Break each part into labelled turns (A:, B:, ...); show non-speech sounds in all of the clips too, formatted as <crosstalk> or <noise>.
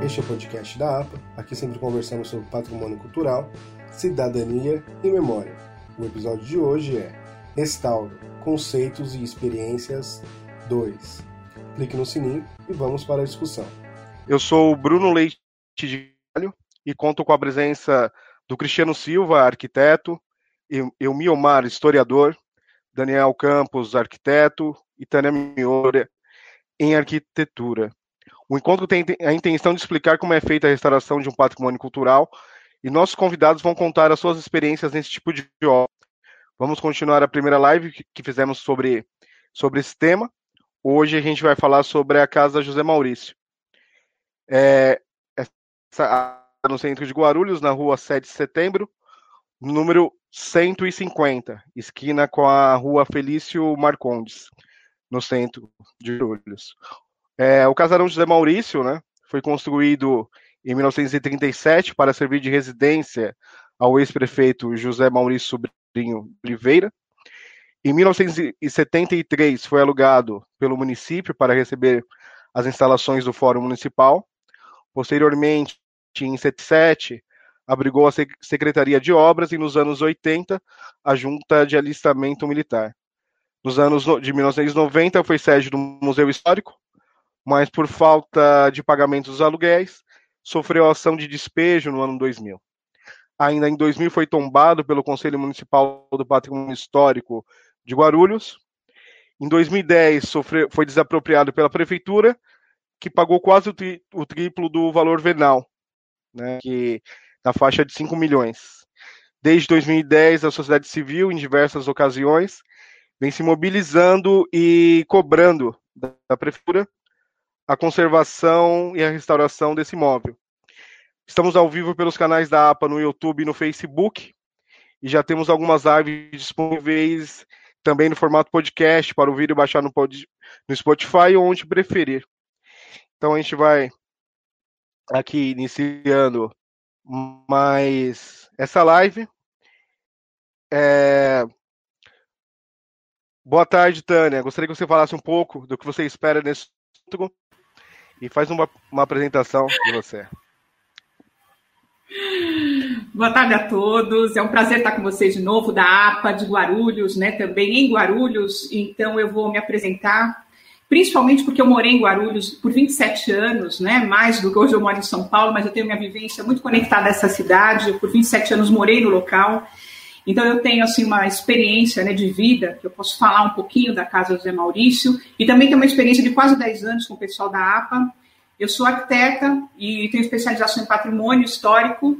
A: Este é o podcast da APA. Aqui sempre conversamos sobre patrimônio cultural, cidadania e memória. O episódio de hoje é Restauro, Conceitos e Experiências 2. Clique no sininho e vamos para a discussão.
B: Eu sou o Bruno Leite de Galho e conto com a presença do Cristiano Silva, arquiteto, Miomar, historiador, Daniel Campos, arquiteto, e Tânia Miura, em arquitetura. O encontro tem a intenção de explicar como é feita a restauração de um patrimônio cultural e nossos convidados vão contar as suas experiências nesse tipo de obra. Vamos continuar a primeira live que fizemos sobre, sobre esse tema. Hoje a gente vai falar sobre a Casa José Maurício. É, essa, no centro de Guarulhos, na rua 7 de setembro, número 150, esquina com a rua Felício Marcondes, no centro de Guarulhos. É, o casarão José Maurício, né, foi construído em 1937 para servir de residência ao ex-prefeito José Maurício Sobrinho Oliveira. Em 1973 foi alugado pelo município para receber as instalações do Fórum Municipal. Posteriormente, em 77, abrigou a Secretaria de Obras e nos anos 80 a Junta de Alistamento Militar. Nos anos de 1990 foi sede do Museu Histórico, mas por falta de pagamento dos aluguéis, sofreu ação de despejo no ano 2000. Ainda em 2000 foi tombado pelo Conselho Municipal do Patrimônio Histórico de Guarulhos. Em 2010 sofreu, foi desapropriado pela prefeitura, que pagou quase o, tri, o triplo do valor venal, né, que na faixa de 5 milhões. Desde 2010, a sociedade civil, em diversas ocasiões, vem se mobilizando e cobrando da prefeitura a conservação e a restauração desse imóvel. Estamos ao vivo pelos canais da APA no YouTube e no Facebook, e já temos algumas lives disponíveis também no formato podcast para ouvir e baixar no, pod, no Spotify ou onde preferir. Então a gente vai aqui iniciando mais essa live. É... Boa tarde, Tânia. Gostaria que você falasse um pouco do que você espera nesse e faz uma, uma apresentação de você.
C: Boa tarde a todos. É um prazer estar com vocês de novo, da APA de Guarulhos, né? Também em Guarulhos. Então eu vou me apresentar, principalmente porque eu morei em Guarulhos por 27 anos, né? Mais do que hoje eu moro em São Paulo, mas eu tenho minha vivência muito conectada a essa cidade. Eu, por 27 anos morei no local. Então eu tenho assim uma experiência né, de vida, que eu posso falar um pouquinho da Casa José Maurício, e também tenho uma experiência de quase 10 anos com o pessoal da APA. Eu sou arquiteta e tenho especialização em patrimônio histórico.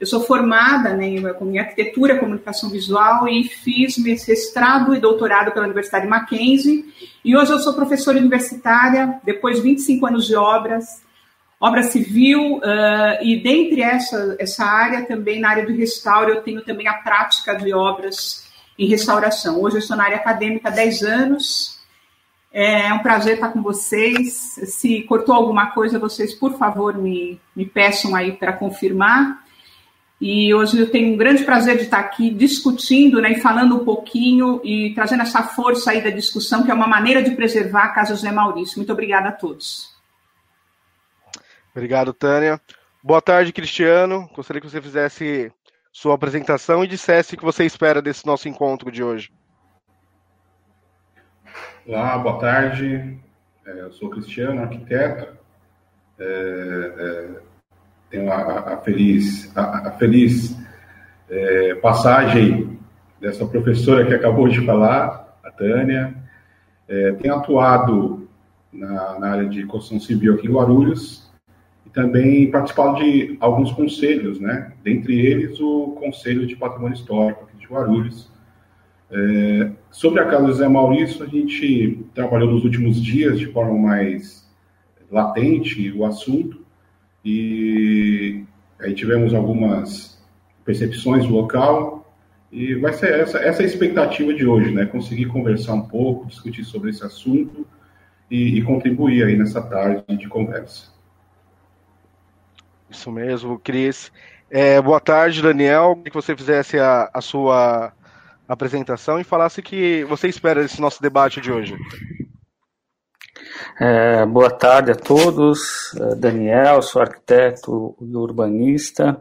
C: Eu sou formada né, em arquitetura, comunicação visual e fiz mestrado e doutorado pela Universidade Mackenzie. E hoje eu sou professora universitária, depois de 25 anos de obras, obra civil, uh, e dentre essa, essa área, também na área do restauro, eu tenho também a prática de obras em restauração. Hoje eu estou na área acadêmica há 10 anos. É um prazer estar com vocês. Se cortou alguma coisa, vocês, por favor, me, me peçam aí para confirmar. E hoje eu tenho um grande prazer de estar aqui discutindo né, e falando um pouquinho e trazendo essa força aí da discussão, que é uma maneira de preservar a Casa José Maurício. Muito obrigada a todos.
B: Obrigado, Tânia. Boa tarde, Cristiano. Gostaria que você fizesse sua apresentação e dissesse o que você espera desse nosso encontro de hoje.
D: Olá, boa tarde. É, eu sou Cristiano, arquiteto. É, é, tenho a, a, feliz, a, a feliz é, passagem dessa professora que acabou de falar, a Tânia. É, tenho atuado na, na área de construção civil aqui em Guarulhos também participado de alguns conselhos, né? Dentre eles, o Conselho de Patrimônio Histórico de Guarulhos. É, sobre a casa do Zé Maurício, a gente trabalhou nos últimos dias de forma mais latente o assunto e aí tivemos algumas percepções do local e vai ser essa, essa é a expectativa de hoje, né? Conseguir conversar um pouco, discutir sobre esse assunto e, e contribuir aí nessa tarde de conversa.
B: Isso mesmo, Cris. É, boa tarde, Daniel. Que você fizesse a, a sua apresentação e falasse que você espera desse nosso debate de hoje.
E: É, boa tarde a todos. É, Daniel, sou arquiteto e urbanista.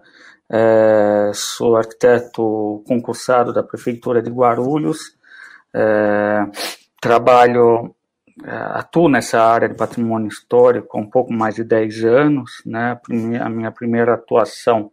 E: É, sou arquiteto concursado da Prefeitura de Guarulhos. É, trabalho, atuo nessa área de patrimônio histórico há um pouco mais de 10 anos. Né? A minha primeira atuação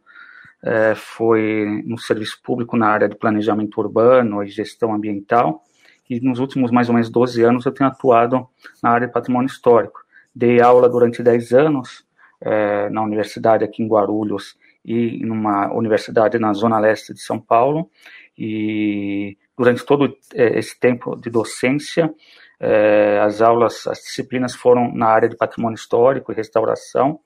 E: é, foi no serviço público na área de planejamento urbano e gestão ambiental e nos últimos mais ou menos 12 anos eu tenho atuado na área de patrimônio histórico. Dei aula durante 10 anos é, na universidade aqui em Guarulhos e numa universidade na zona leste de São Paulo e durante todo é, esse tempo de docência é, as aulas, as disciplinas foram na área de patrimônio histórico e restauração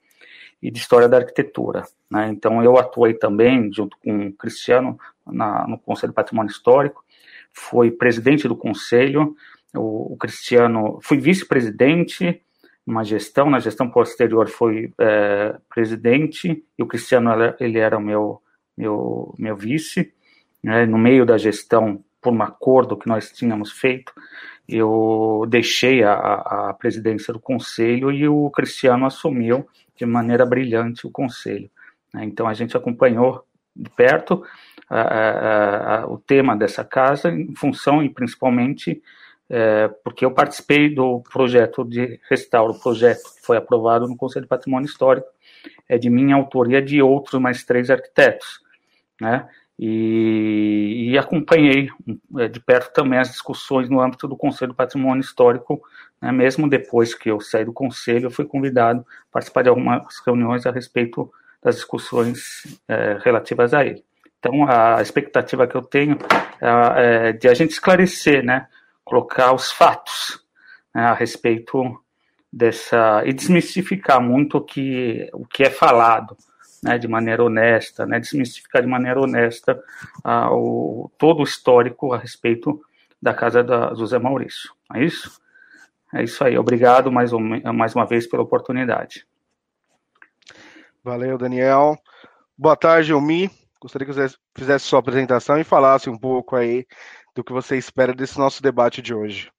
E: e de história da arquitetura. Né? Então, eu atuei também, junto com o Cristiano, na, no Conselho de Patrimônio Histórico, fui presidente do Conselho, o, o Cristiano, fui vice-presidente numa gestão, na gestão posterior foi é, presidente, e o Cristiano, ele era o meu, meu, meu vice, né? no meio da gestão, por um acordo que nós tínhamos feito, eu deixei a, a presidência do Conselho e o Cristiano assumiu de maneira brilhante o Conselho. Né? Então, a gente acompanhou de perto o tema dessa casa, em função e principalmente é, porque eu participei do projeto de restauro, o projeto que foi aprovado no Conselho de Patrimônio Histórico, é de minha autoria de outros mais três arquitetos, né? E, e, acompanhei é, de perto também as discussões no âmbito do Conselho do Patrimônio Histórico, né, mesmo depois que eu saí do Conselho, eu fui convidado a participar de algumas reuniões a respeito das discussões é, relativas a ele. Então, a expectativa que eu tenho é, é de a gente esclarecer, né, colocar os fatos né, a respeito dessa e desmistificar muito o que, o que é falado né, de maneira honesta, né, desmistificar de maneira honesta uh, o, todo o histórico a respeito da casa da José Maurício. É isso? É isso aí. Obrigado mais, um, mais uma vez pela oportunidade.
B: Valeu, Daniel. Boa tarde, Omi. Gostaria que você fizesse sua apresentação e falasse um pouco aí do que você espera desse nosso debate de hoje.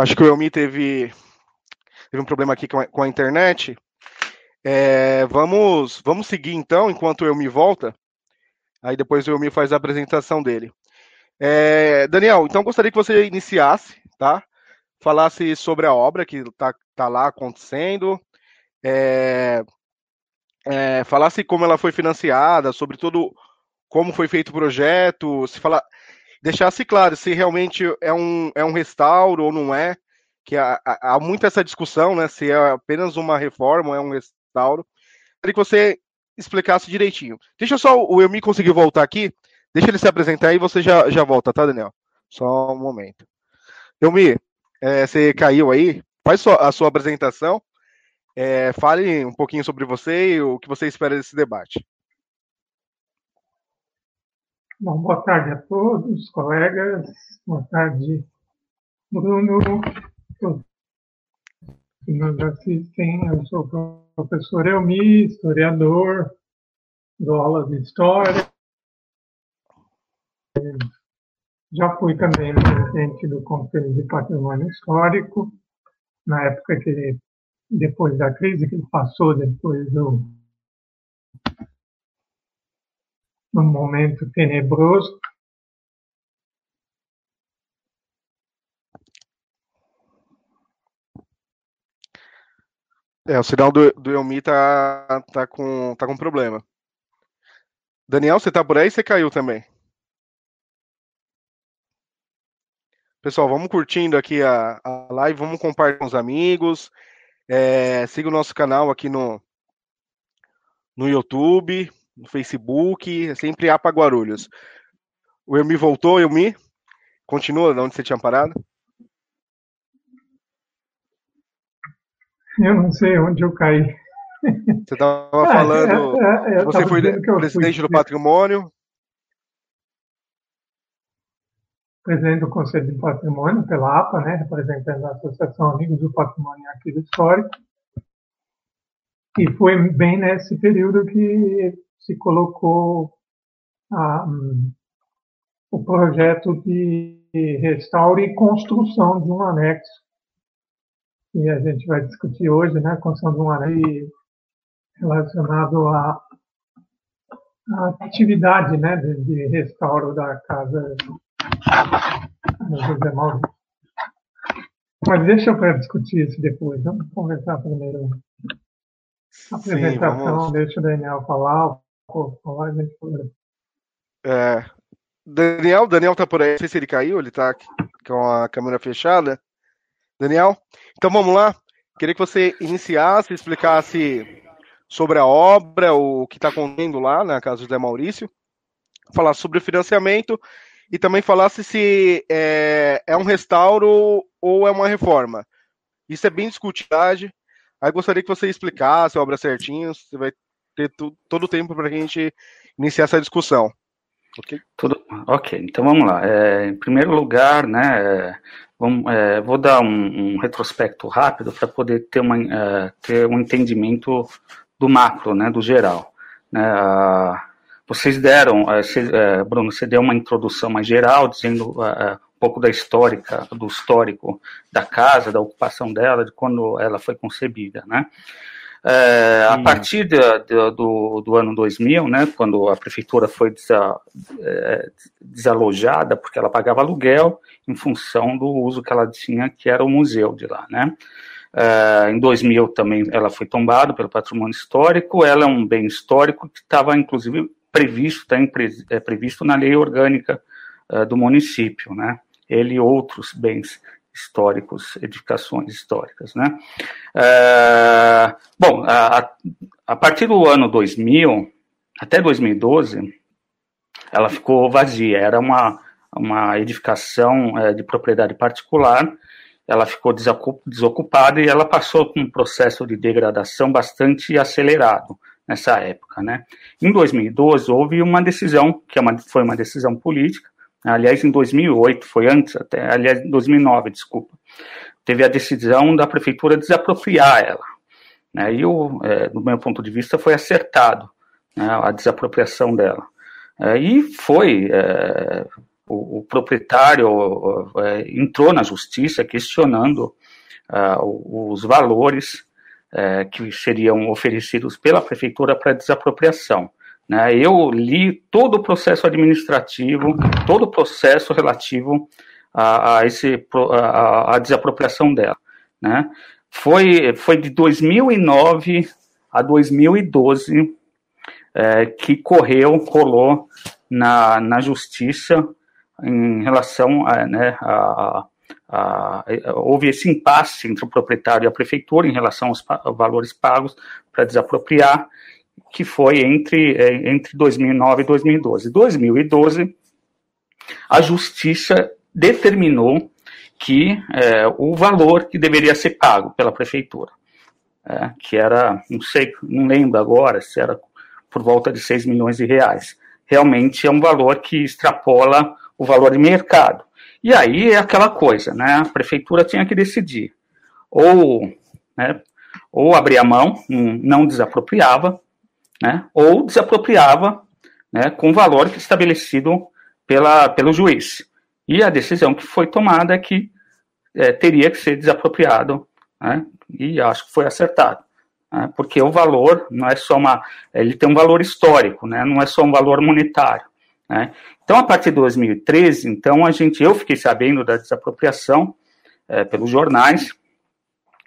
B: Acho que o Elmi teve, teve um problema aqui com a, com a internet. É, vamos, vamos seguir então, enquanto o Elmi volta. Aí depois o Elmi faz a apresentação dele. É, Daniel, então gostaria que você iniciasse, tá? Falasse sobre a obra que está tá lá acontecendo. É, é, falasse como ela foi financiada, sobre todo como foi feito o projeto, se falar, deixasse claro se realmente é um, é um restauro ou não é, que há, há muito essa discussão, né, se é apenas uma reforma ou é um restauro. Queria que você explicasse direitinho. Deixa só o Elmi conseguir voltar aqui, deixa ele se apresentar e você já, já volta, tá, Daniel? Só um momento. Elmi, é, você caiu aí, faz a sua apresentação, é, fale um pouquinho sobre você e o que você espera desse debate.
F: Bom, boa tarde a todos, colegas. Boa tarde, Bruno, que nos assistem. Eu sou o professor Elmi, historiador, dou aula de história. Já fui também presidente do Conselho de Patrimônio Histórico, na época que, depois da crise que ele passou, depois do num momento tenebroso.
B: É, o sinal do, do Elmi tá, tá, com, tá com problema. Daniel, você tá por aí? Você caiu também. Pessoal, vamos curtindo aqui a, a live, vamos compartilhar com os amigos. É, siga o nosso canal aqui no, no YouTube no Facebook, sempre APA Guarulhos. O Elmi voltou, Elmi? Continua de onde você tinha parado?
F: Eu não sei onde eu caí.
B: Você estava <laughs> ah, falando. É, é, é, você foi presidente fui, do patrimônio.
F: Presidente do Conselho de Patrimônio, pela APA, né, representando a Associação Amigos do Patrimônio e Arquivo Histórico. E foi bem nesse período que se colocou ah, o projeto de restauro e construção de um anexo. E a gente vai discutir hoje, né, a construção de um anexo relacionado à, à atividade né, de, de, restauro da casa José Maurício. Mas deixa eu discutir isso depois. Vamos conversar primeiro. A apresentação, Sim, deixa o Daniel falar,
B: é, Daniel, Daniel tá por aí, não sei se ele caiu, ele tá com a câmera fechada. Daniel, então vamos lá. Queria que você iniciasse, explicasse sobre a obra, o que está acontecendo lá na casa do Zé Maurício, falar sobre o financiamento e também falasse se é, é um restauro ou é uma reforma. Isso é bem discutido. Aí gostaria que você explicasse a obra certinho, você vai ter todo o tempo para a gente iniciar essa discussão.
E: Ok, Tudo, ok, então vamos lá. É, em primeiro lugar, né, é, vamos, é, vou dar um, um retrospecto rápido para poder ter, uma, é, ter um entendimento do macro, né, do geral. Né, vocês deram, você, é, Bruno, você deu uma introdução mais geral, dizendo um pouco da histórica, do histórico da casa, da ocupação dela, de quando ela foi concebida, né? É, a partir de, de, do, do, ano 2000, né, quando a prefeitura foi desa, é, desalojada, porque ela pagava aluguel em função do uso que ela tinha, que era o museu de lá, né. É, em 2000 também ela foi tombada pelo patrimônio histórico, ela é um bem histórico que estava inclusive previsto, está é, previsto na lei orgânica é, do município, né, ele e outros bens históricos, edificações históricas, né? É, bom, a, a, partir do ano 2000 até 2012, ela ficou vazia. Era uma uma edificação é, de propriedade particular. Ela ficou desocupada e ela passou por um processo de degradação bastante acelerado nessa época, né? Em 2012 houve uma decisão que é uma, foi uma decisão política Aliás, em 2008, foi antes até, aliás, em 2009, desculpa, teve a decisão da prefeitura desapropriar ela. Né, e, o, é, do meu ponto de vista, foi acertado né, a desapropriação dela. É, e foi, é, o, o, proprietário é, entrou na justiça questionando é, os valores é, que seriam oferecidos pela prefeitura para desapropriação. Né? Eu li todo o processo administrativo, todo o processo relativo a, a esse, a, a, desapropriação dela. Né? Foi, foi de 2009 a 2012 é, que correu, rolou na, na justiça em relação a, né, a, a, houve esse impasse entre o proprietário e a prefeitura em relação aos valores pagos para desapropriar, que foi entre, é, entre 2009 e 2012. 2012, a justiça determinou que é, o valor que deveria ser pago pela prefeitura, é, que era, não sei, não lembro agora se era por volta de 6 milhões de reais. Realmente é um valor que extrapola o valor de mercado. E aí é aquela coisa, né? A prefeitura tinha que decidir. Ou, né, ou abria mão, não desapropriava, né, ou desapropriava né, com o valor estabelecido pela, pelo juiz. E a decisão que foi tomada é que é, teria que ser desapropriado, né, e acho que foi acertado. Né, porque o valor não é só uma. Ele tem um valor histórico, né, não é só um valor monetário. Né. Então, a partir de 2013, então, a gente, eu fiquei sabendo da desapropriação é, pelos jornais,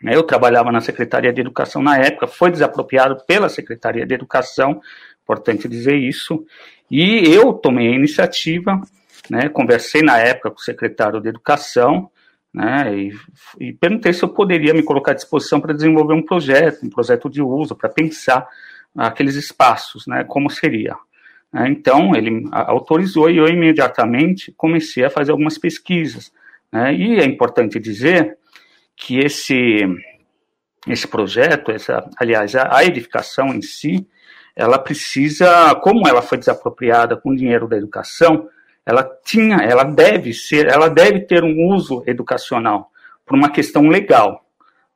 E: eu trabalhava na Secretaria de Educação na época, foi desapropriado pela Secretaria de Educação, importante dizer isso, e eu tomei a iniciativa, né, conversei na época com o secretário de Educação, né, e, e perguntei se eu poderia me colocar à disposição para desenvolver um projeto, um projeto de uso, para pensar aqueles espaços, né, como seria. Né. Então, ele autorizou e eu imediatamente comecei a fazer algumas pesquisas. Né, e é importante dizer que esse, esse projeto, essa, aliás, a, a edificação em si, ela precisa, como ela foi desapropriada com o dinheiro da educação, ela tinha, ela deve ser, ela deve ter um uso educacional por uma questão legal,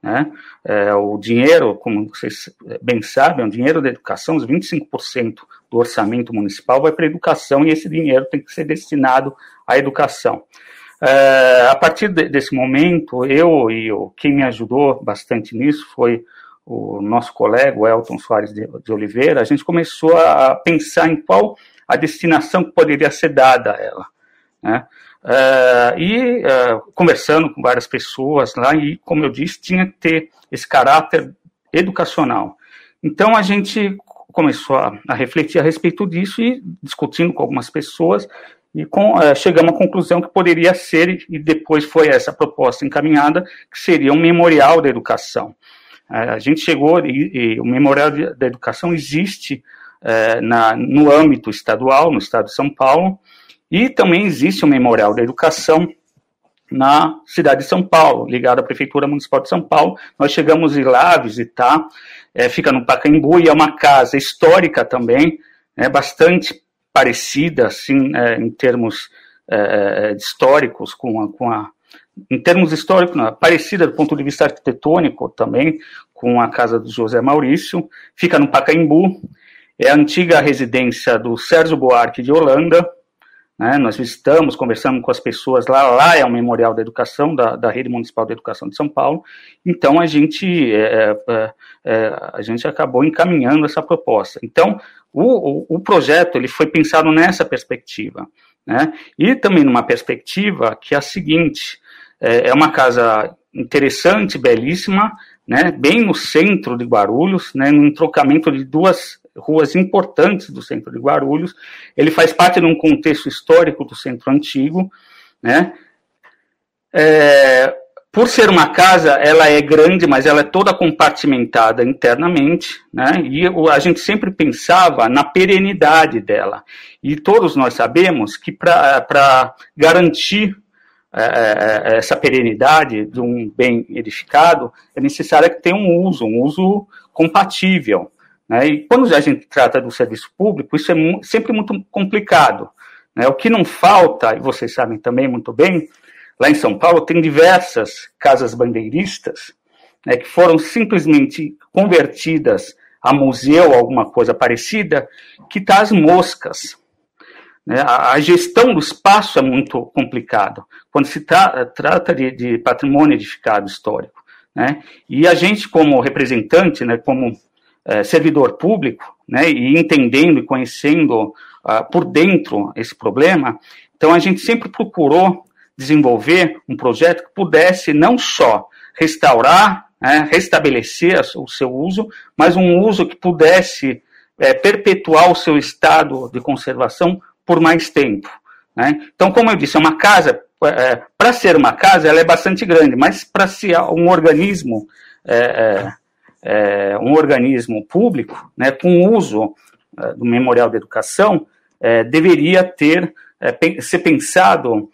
E: Né? É, o dinheiro, como vocês bem sabem, o dinheiro da educação, os 25% do orçamento municipal vai para a educação e esse dinheiro tem que ser destinado à educação. É, a partir de, desse momento, eu e o, quem me ajudou bastante nisso foi o nosso colega, o Elton Soares de, Oliveira, a gente começou a pensar em qual a destinação que poderia ser dada a ela. Né? Uh, e uh, conversando com várias pessoas lá, e como eu disse, tinha que ter esse caráter educacional. Então a gente começou a, a refletir a respeito disso e discutindo com algumas pessoas e com, uh, chegamos à conclusão que poderia ser, e depois foi essa proposta encaminhada, que seria um memorial da educação. a gente chegou, e, e, o memorial da educação existe na, no âmbito estadual, no estado de São Paulo, e também existe o Memorial da Educação na cidade de São Paulo, ligado à Prefeitura Municipal de São Paulo. Nós chegamos ir lá visitar, é, fica no Pacaembu e é uma casa histórica também, é bastante parecida, assim, é, em termos é, é históricos, com a, com a, em termos históricos, não, parecida do ponto de vista arquitetônico também, com a casa do José Maurício, fica no Pacaembu, é a antiga residência do Sérgio Buarque de Holanda, né? Nós visitamos, conversamos com as pessoas lá, lá é o Memorial da Educação, da, da Rede Municipal de Educação de São Paulo, então a gente, é, é, é, a gente acabou encaminhando essa proposta. Então, o, o, o, projeto ele foi pensado nessa perspectiva, né? e também numa perspectiva que é a seguinte, é, é uma casa interessante, belíssima, né, bem no centro de Guarulhos, né, num trocamento de duas ruas importantes do centro de Guarulhos. Ele faz parte de um contexto histórico do centro antigo, né? É, por ser uma casa, ela é grande, mas ela é toda compartimentada internamente, né? E a gente sempre pensava na perenidade dela. E todos nós sabemos que para garantir é, é, é, essa perenidade de um bem edificado, é necessário que tenha um uso, um uso compatível. Né? E quando a gente trata do serviço público, isso é sempre muito complicado. Né? O que não falta, e vocês sabem também muito bem, lá em São Paulo tem diversas casas bandeiristas né, que foram simplesmente convertidas a museu, alguma coisa parecida, que está as moscas. Né? A, a, gestão do espaço é muito complicado quando se tra trata de, de, patrimônio edificado histórico. Né? E a gente, como representante, né, como é, servidor público, né, e entendendo e conhecendo uh, por dentro esse problema, então a gente sempre procurou desenvolver um projeto que pudesse não só restaurar, né, restabelecer o seu uso, mas um uso que pudesse é, perpetuar o seu estado de conservação por mais tempo. Né? Então, como eu disse, é uma casa, é, para ser uma casa, ela é bastante grande, mas para ser um organismo é, é, um organismo público, né, com uso é, do Memorial da Educação, é, deveria ter é, ser pensado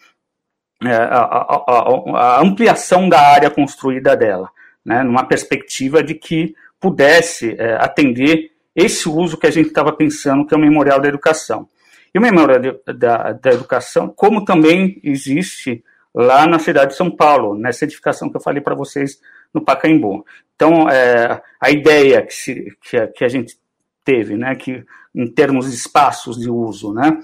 E: é, a, a, a, ampliação da área construída dela, né, numa perspectiva de que pudesse é, atender esse uso que a gente estava pensando, que é o Memorial da Educação. E o Memorial da, da Educação, como também existe lá na cidade de São Paulo, nessa edificação que eu falei para vocês no Pacaembu. Então, é, a ideia que, se, que, a, que, a, gente teve, né, que em termos de espaços de uso, né,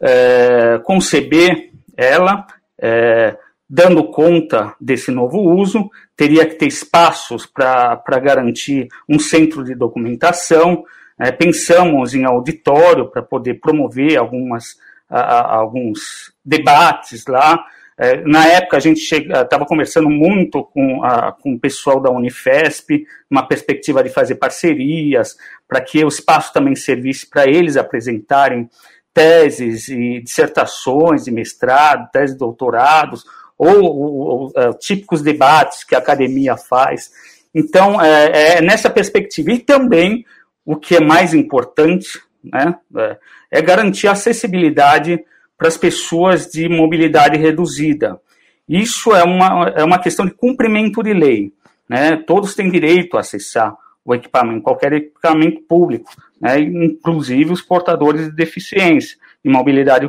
E: é, conceber ela é, dando conta desse novo uso, teria que ter espaços para garantir um centro de documentação, é, pensamos em auditório para poder promover algumas, a, a, alguns debates lá, é, na época, a gente estava conversando muito com, a, com o pessoal da Unifesp, uma perspectiva de fazer parcerias, para que o espaço também servisse para eles apresentarem teses e dissertações de mestrado, teses de doutorados, ou, ou, ou é, típicos debates que a academia faz. Então, é, é, nessa perspectiva. E também, o que é mais importante, né, é, é garantir a acessibilidade para as pessoas de mobilidade reduzida. Isso é uma, é uma questão de cumprimento de lei. Né? Todos têm direito a acessar o equipamento, qualquer equipamento público, né? inclusive os portadores de deficiência e mobilidade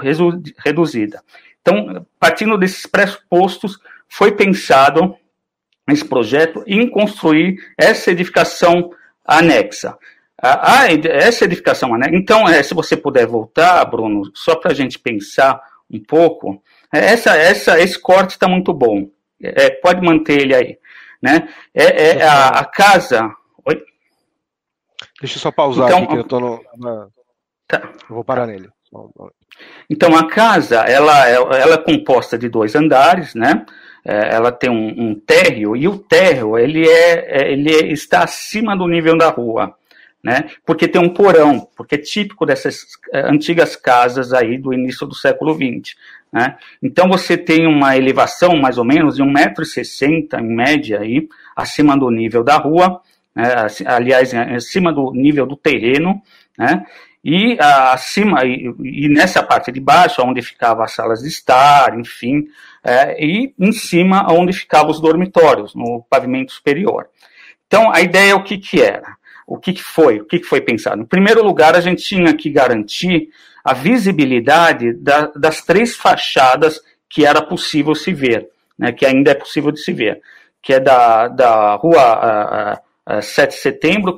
E: reduzida. Então, partindo desses pressupostos, foi pensado esse projeto em construir essa edificação anexa. A, a, essa edificação anexa. Então, é, se você puder voltar, Bruno, só para a gente pensar um pouco, é, essa, essa, esse corte está muito bom. É, pode manter ele aí. Né? É, é a, a, casa. Oi?
B: Deixa eu só pausar então, aqui, que eu estou no. Na... Tá. Eu vou parar nele.
E: Então a casa ela, ela é composta de dois andares, né? É, ela tem um, um, térreo e o térreo ele é, é ele é, está acima do nível da rua, né? Porque tem um porão, porque é típico dessas é, antigas casas aí do início do século XX, né? Então você tem uma elevação mais ou menos de 1,60m em média aí acima do nível da rua, né? aliás acima do nível do terreno, né? e acima e, nessa parte de baixo onde ficavam as salas de estar, enfim, é, e em cima onde ficavam os dormitórios no pavimento superior. Então a ideia o que que era, o que, que foi, o que, que foi pensado. Em primeiro lugar a gente tinha que garantir a visibilidade da, das três fachadas que era possível se ver, né, que ainda é possível de se ver, que é da, da rua a, a, a 7 de setembro,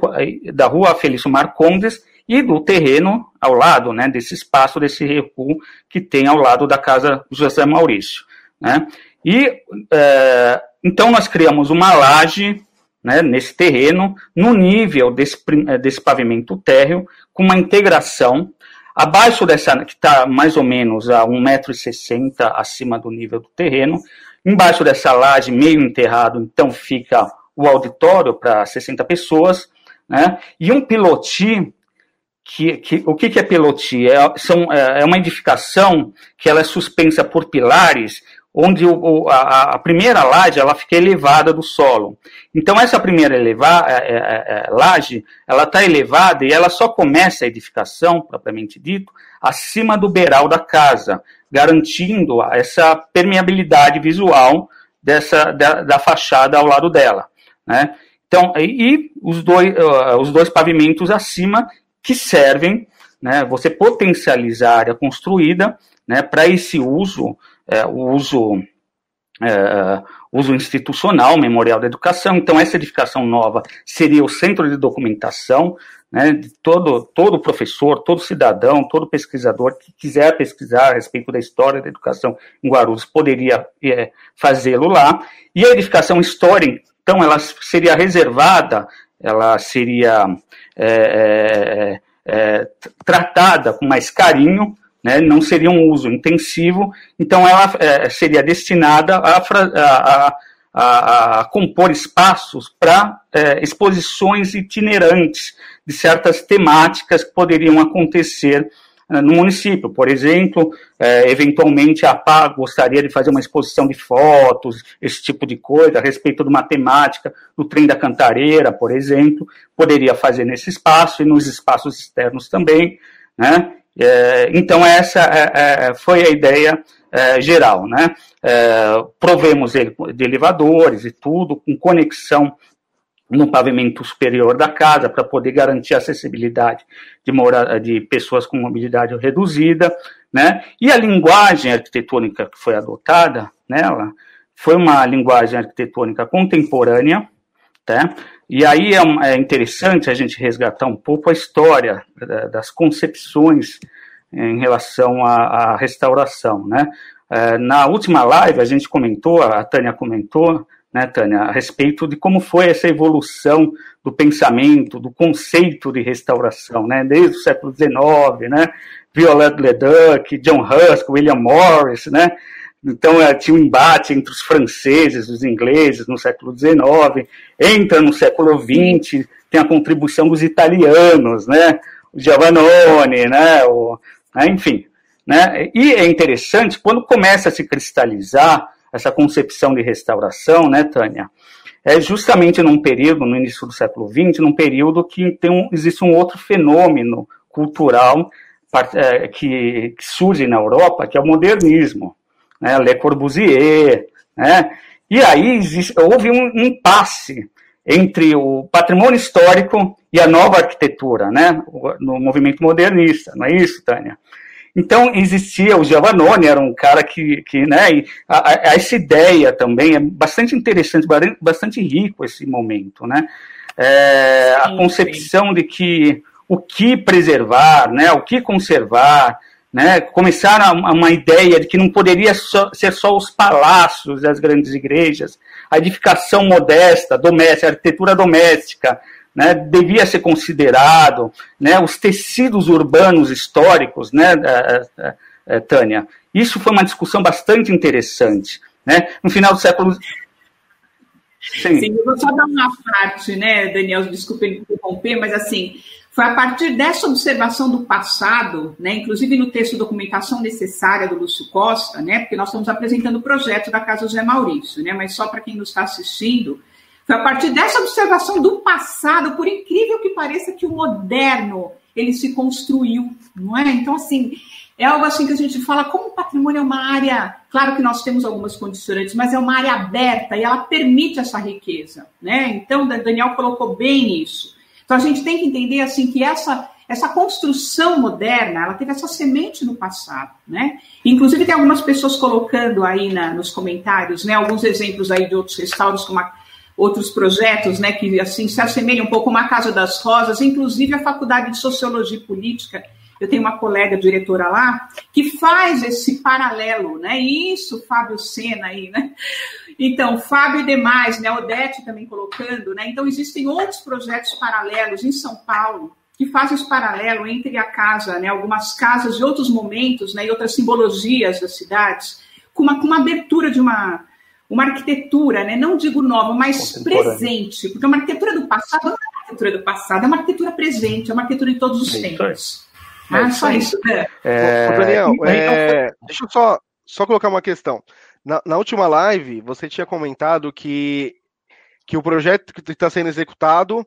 E: da rua Felício Marcondes e do terreno ao lado, né, desse espaço, desse recuo que tem ao lado da casa José Maurício. Né? E é, então nós criamos uma laje né, nesse terreno, no nível desse, é, desse pavimento térreo, com uma integração. Abaixo dessa, que está mais ou menos a 1,60m acima do nível do terreno, embaixo dessa laje, meio enterrado, então fica o auditório para 60 pessoas, né, e um piloti que, que, o que, que é pilotia? É, são, é, é uma edificação que ela é suspensa por pilares, onde o, a, a, primeira laje ela fica elevada do solo. Então essa primeira eleva, é, é, é, laje, ela está elevada e ela só começa a edificação, propriamente dito, acima do beiral da casa, garantindo essa permeabilidade visual dessa, da, da fachada ao lado dela. Né? Então, e, e os, dois, uh, os dois pavimentos acima que servem, né, você potencializar a área construída né, para esse uso, é, o uso, é, uso institucional, memorial da educação. Então, essa edificação nova seria o centro de documentação né, de todo, todo professor, todo cidadão, todo pesquisador que quiser pesquisar a respeito da história da educação em Guarulhos poderia é, fazê-lo lá. E a edificação histórica, então, ela seria reservada ela seria é, é, é, tratada com mais carinho, né, não seria um uso intensivo, então ela é, seria destinada a, a, a, a compor espaços para é, exposições itinerantes de certas temáticas que poderiam acontecer eh, no município. Por exemplo, é, eventualmente a APA gostaria de fazer uma exposição de fotos, esse tipo de coisa, a respeito de matemática, do trem da Cantareira, por exemplo, poderia fazer nesse espaço e nos espaços externos também, né? É, então essa é, foi a ideia geral, né? provemos ele de elevadores e tudo, com conexão no pavimento superior da casa para poder garantir a acessibilidade de, mora de pessoas com mobilidade reduzida, né? E a linguagem arquitetônica que foi adotada nela foi uma linguagem arquitetônica contemporânea, tá? E aí é, é interessante a gente resgatar um pouco a história das concepções em relação à, à restauração, né? É, na última live a gente comentou, a Tânia comentou, né, Tânia, a respeito de como foi essa evolução do pensamento, do conceito de restauração, né, desde o século XIX, né, Violette Leduc, John Rusk, William Morris, né, então é, tinha um embate entre os franceses, os ingleses no século XIX, entra no século XX, tem a contribuição dos italianos, né, o Giovannone, né, o, né, enfim, né, e é interessante quando começa a se cristalizar essa concepção de restauração, né, Tânia? É justamente num período, no início do século XX, num período que um, existe um outro fenômeno cultural é, que, que, surge na Europa, que é o modernismo, né, Le Corbusier, né, e aí existe, houve um impasse entre o patrimônio histórico e a nova arquitetura, né, no movimento modernista, não é isso, Tânia? Então, existia, o Giovannone era um cara que, que né, a, a, essa ideia também é bastante interessante, bastante rico esse momento, né? É, sim, a concepção sim. de que o que preservar, né, o que conservar, né, começaram uma, ideia de que não poderia só, ser só os palácios das grandes igrejas, a edificação modesta, doméstica, a arquitetura doméstica, né, devia ser considerado, né, os tecidos urbanos históricos, né, é, é, Tânia. Isso foi uma discussão bastante interessante. Né? No final do século
C: Sim. Sim, eu vou só dar uma parte, né, Daniel, desculpe interromper, mas assim, foi a partir dessa observação do passado, né, inclusive no texto Documentação Necessária do Lúcio Costa, né, porque nós estamos apresentando o projeto da Casa José Maurício, né, mas só para quem nos está assistindo, foi a partir dessa observação do passado, por incrível que pareça, que o moderno ele se construiu, não é? Então, assim, é algo assim que a gente fala, como o patrimônio é uma área, claro que nós temos algumas condicionantes, mas é uma área aberta e ela permite essa riqueza, né? Então, Daniel colocou bem isso. Então, a gente tem que entender, assim, que essa, essa construção moderna, ela teve essa semente no passado, né? Inclusive, tem algumas pessoas colocando aí na, nos comentários, né, alguns exemplos aí de outros restauros, como outros projetos, né, que assim se assemelham um pouco a Casa das Rosas, inclusive a Faculdade de Sociologia e Política. Eu tenho uma colega diretora lá que faz esse paralelo, né? Isso, Fábio Sena aí, né? Então, Fábio e demais, né? Odete também colocando, né? Então, existem outros projetos paralelos em São Paulo que fazem esse paralelo entre a casa, né? Algumas casas de outros momentos, né? E outras simbologias das cidades, com uma, com uma abertura de uma uma arquitetura, né? não digo nova, mas presente, porque uma arquitetura do passado não é uma arquitetura do passado, é uma arquitetura presente, é uma arquitetura de todos os é É ah, só isso.
B: É. É... Daniel, é... deixa eu só, só colocar uma questão. Na, na, última live, você tinha comentado que, que o projeto que está sendo executado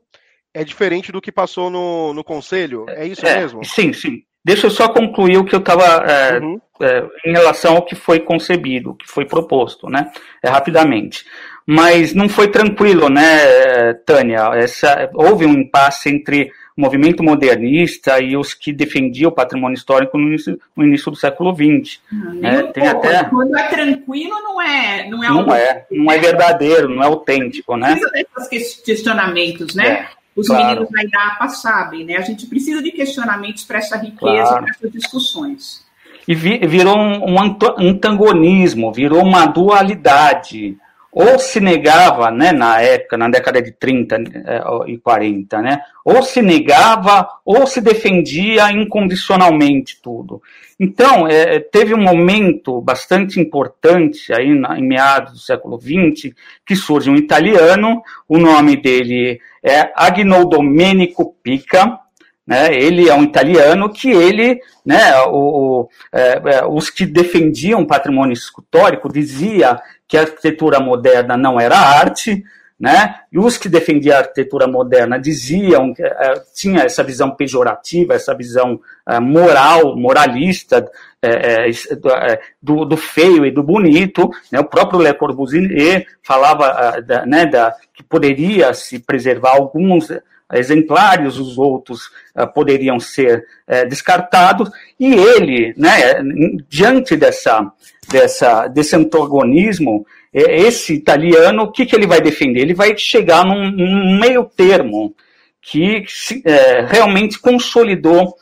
B: é diferente do que passou no, no conselho. É isso é, mesmo?
E: Sim, sim. Deixa eu só concluir o que eu estava é, uhum. é, em relação ao que foi concebido, o que foi proposto, né? É, rapidamente. Mas não foi tranquilo, né, Tânia? Essa, houve um impasse entre movimento modernista e os que defendiam o patrimônio histórico no início, no início do século XX.
C: né? Tem até... Quando é tranquilo, não é. Não é,
E: não, é, não é verdadeiro, não é autêntico, né?
C: Precisa desses questionamentos, né? É. Os claro. meninos da IDAPA sabem, né? A gente precisa de questionamentos para essa riqueza, claro. para essas discussões.
E: E virou um, um antagonismo, virou uma dualidade ou se negava, né, na época, na década de 30 eh, e 40, né, ou se negava ou se defendia incondicionalmente tudo. Então, é, teve um momento bastante importante aí na, em meados do século XX que surge um italiano, o nome dele é Agnolo Domenico Pica, né, ele é um italiano que ele, né, o, o, é, os que defendiam o patrimônio escultórico dizia que a arquitetura moderna não era arte, né? E os que defendiam a arquitetura moderna diziam que uh, tinha essa visão pejorativa, essa visão uh, moral, moralista uh, do, do, feio e do bonito. Né? O próprio Le Corbusier falava da, né, da, que poderia se preservar alguns exemplares, os outros poderiam ser descartados. E ele, né, diante dessa dessa, desse antagonismo, é, esse italiano, o que, que ele vai defender? Ele vai chegar num, num meio termo que é, realmente consolidou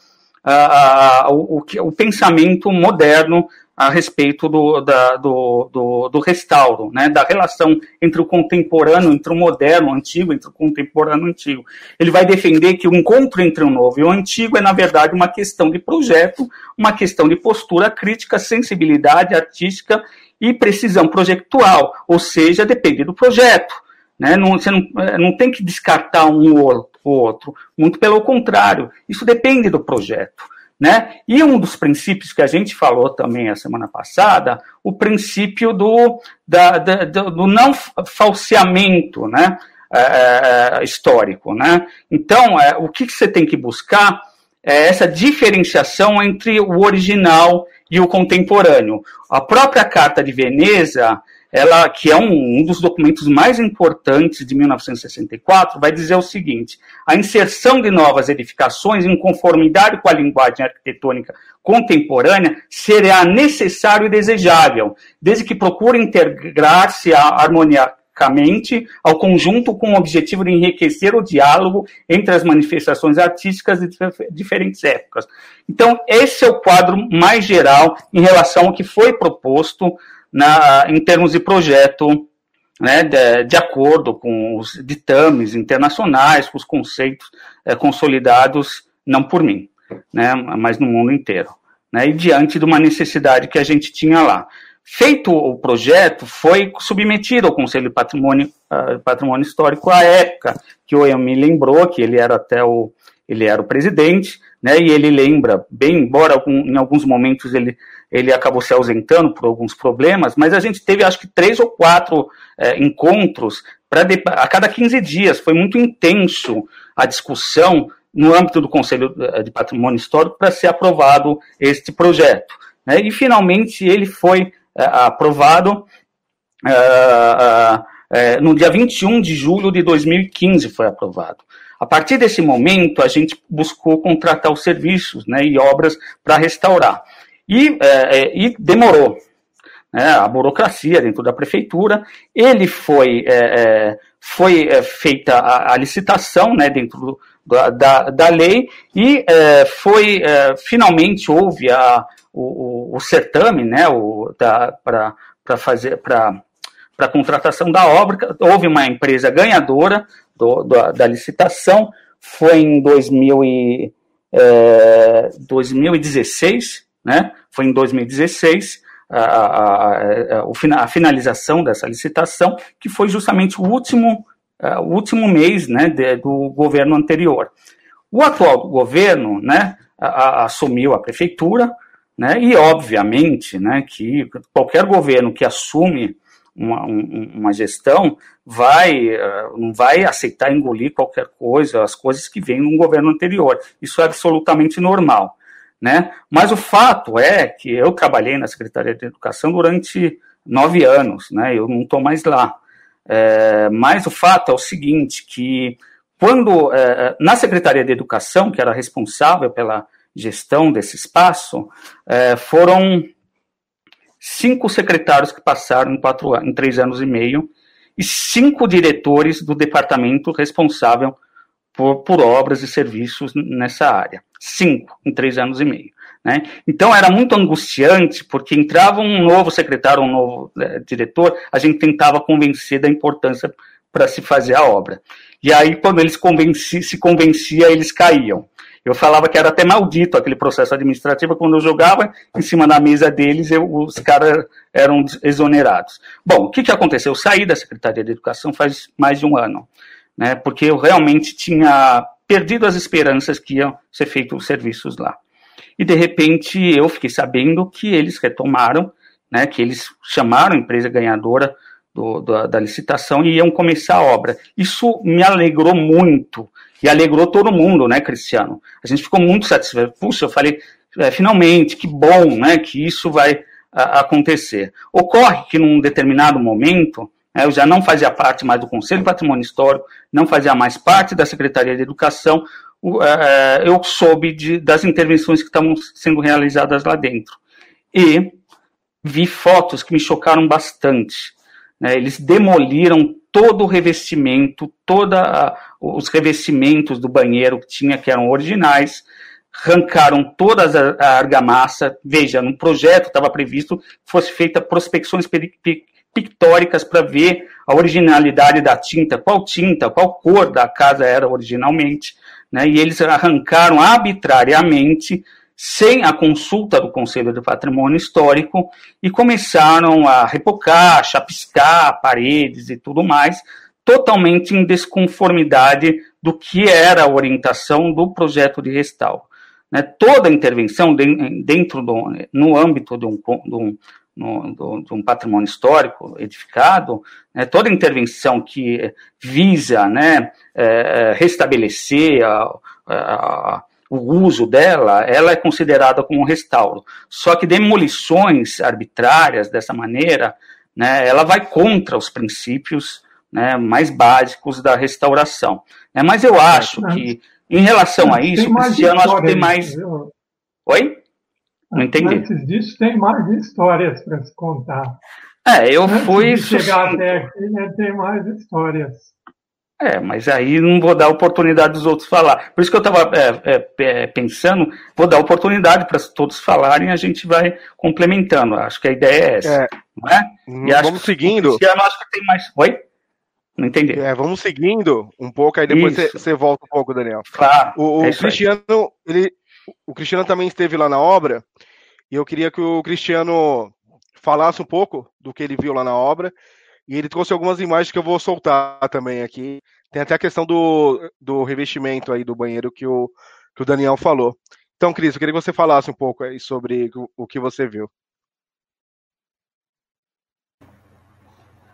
E: o, o, pensamento moderno a respeito do, da, do, do, do, restauro, né, da relação entre o contemporâneo, entre o moderno, o antigo, entre o contemporâneo e o antigo. Ele vai defender que o encontro entre o novo e o antigo é, na verdade, uma questão de projeto, uma questão de postura crítica, sensibilidade artística e precisão projetual, ou seja, depende do projeto. Né? Não, você não, é, não tem que descartar um ou outro, muito pelo contrário, isso depende do projeto. Né? E um dos princípios que a gente falou também a semana passada, o princípio do, da, da, do não falseamento né? É, é, histórico. Né? Então, é, o que, que você tem que buscar é essa diferenciação entre o original e o contemporâneo. A própria Carta de Veneza ela, que é um, um, dos documentos mais importantes de 1964, vai dizer o seguinte: a inserção de novas edificações em conformidade com a linguagem arquitetônica contemporânea será necessário e desejável, desde que procure integrar-se harmonicamente ao conjunto com o objetivo de enriquecer o diálogo entre as manifestações artísticas de diferentes épocas. Então, esse é o quadro mais geral em relação ao que foi proposto na, em termos de projeto, né, de, de, acordo com os ditames internacionais, com os conceitos é, consolidados, não por mim, né, mas no mundo inteiro. Né, e diante de uma necessidade que a gente tinha lá. Feito o projeto, foi submetido ao Conselho de Patrimônio, uh, Patrimônio Histórico à época, que o Ian me lembrou, que ele era até o, ele era o presidente, né, e ele lembra bem, embora em alguns momentos ele ele acabou se ausentando por alguns problemas, mas a gente teve acho que três ou quatro é, encontros para a cada 15 dias. Foi muito intenso a discussão no âmbito do Conselho é, de Patrimônio Histórico para ser aprovado este projeto. Né? E finalmente ele foi é, aprovado é, no dia 21 de julho de 2015 foi aprovado. A partir desse momento, a gente buscou contratar os serviços né, e obras para restaurar. E, é, é, e demorou. Né, a burocracia dentro da prefeitura, ele foi, é, é foi é, feita a, a, licitação né, dentro do, da, da lei e é, foi, finalmente houve a, o, o, o certame né, para fazer para a contratação da obra. Houve uma empresa ganhadora do, do, da licitação, foi em 2000 e, 2016, né? Foi em 2016 a, a, a, a finalização dessa licitação, que foi justamente o último, o último mês né, de, do governo anterior. O atual governo né, assumiu a prefeitura, né, e obviamente né, que qualquer governo que assume uma, uma gestão vai não vai aceitar engolir qualquer coisa, as coisas que vêm no governo anterior. Isso é absolutamente normal. Né? Mas o fato é que eu trabalhei na Secretaria de Educação durante nove anos, né? eu não estou mais lá. É, mas o fato é o seguinte, que quando, é, na Secretaria de Educação, que era responsável pela gestão desse espaço, é, foram cinco secretários que passaram em, quatro, em três anos e meio, e cinco diretores do departamento responsável por, por obras e serviços nessa área. Cinco em três anos e meio. Né? Então era muito angustiante, porque entrava um novo secretário, um novo é, diretor, a gente tentava convencer da importância para se fazer a obra. E aí, quando eles convenci, se convencia, eles caíam. Eu falava que era até maldito aquele processo administrativo, quando eu jogava em cima da mesa deles, eu, os caras eram exonerados. Bom, o que, que aconteceu? Eu saí da Secretaria de Educação faz mais de um ano né, porque eu realmente tinha perdido as esperanças que iam ser feitos os serviços lá. E de repente eu fiquei sabendo que eles retomaram, né, que eles chamaram a empresa ganhadora do, do, da licitação e iam começar a obra. Isso me alegrou muito e alegrou todo mundo, né, Cristiano? A gente ficou muito satisfeito. Puxa, eu falei, é, finalmente, que bom, né, que isso vai a, acontecer. Ocorre que num determinado momento eu já não fazia parte mais do Conselho de Patrimônio Histórico, não fazia mais parte da Secretaria de Educação, é, é, eu soube de, das intervenções que estavam sendo realizadas lá dentro. E vi fotos que me chocaram bastante. Né? Eles demoliram todo o revestimento, todos os revestimentos do banheiro que tinha, que eram originais, arrancaram toda a argamassa. Veja, no projeto estava previsto que fosse feita prospecções pictóricas para ver a originalidade da tinta, qual tinta, qual cor da casa era originalmente, né? E eles arrancaram arbitrariamente, sem a consulta do Conselho de Patrimônio Histórico, e começaram a repocar, chapiscar paredes e tudo mais, totalmente em desconformidade do que era a orientação do projeto de restauro. Né? Toda intervenção dentro do, no âmbito de um, de um no, do, de um patrimônio histórico edificado, né, toda intervenção que visa né, é, é restabelecer a, a, o uso dela, ela é considerada como um restauro. Só que demolições arbitrárias dessa maneira né, ela vai contra os princípios né, mais básicos da restauração. Né, mas eu acho que, em relação a isso, o Cristiano acho que tem mais. Oi? Não entendi.
F: Antes disso, tem mais histórias para se contar.
E: É, eu Antes fui. De
F: chegar até aqui, né, tem mais histórias.
E: É, mas aí não vou dar oportunidade dos outros falar. Por isso que eu estava é, é, é, pensando, vou dar oportunidade para todos falarem, a gente vai complementando. Acho que a ideia é essa. É, não é?
B: E vamos seguindo.
E: Cristiano, acho que tem mais. Oi? Não entendi.
B: É, vamos seguindo um pouco, aí depois você volta um pouco, Daniel.
E: Claro.
B: O, o é Cristiano, ele, o Cristiano também esteve lá na obra, e eu queria que o Cristiano falasse um pouco do que ele viu lá na obra e ele trouxe algumas imagens que eu vou soltar também aqui. Tem até a questão do, do revestimento aí do banheiro que o, que o Daniel falou. Então, Cris, eu queria que você falasse um pouco aí sobre o, que você viu.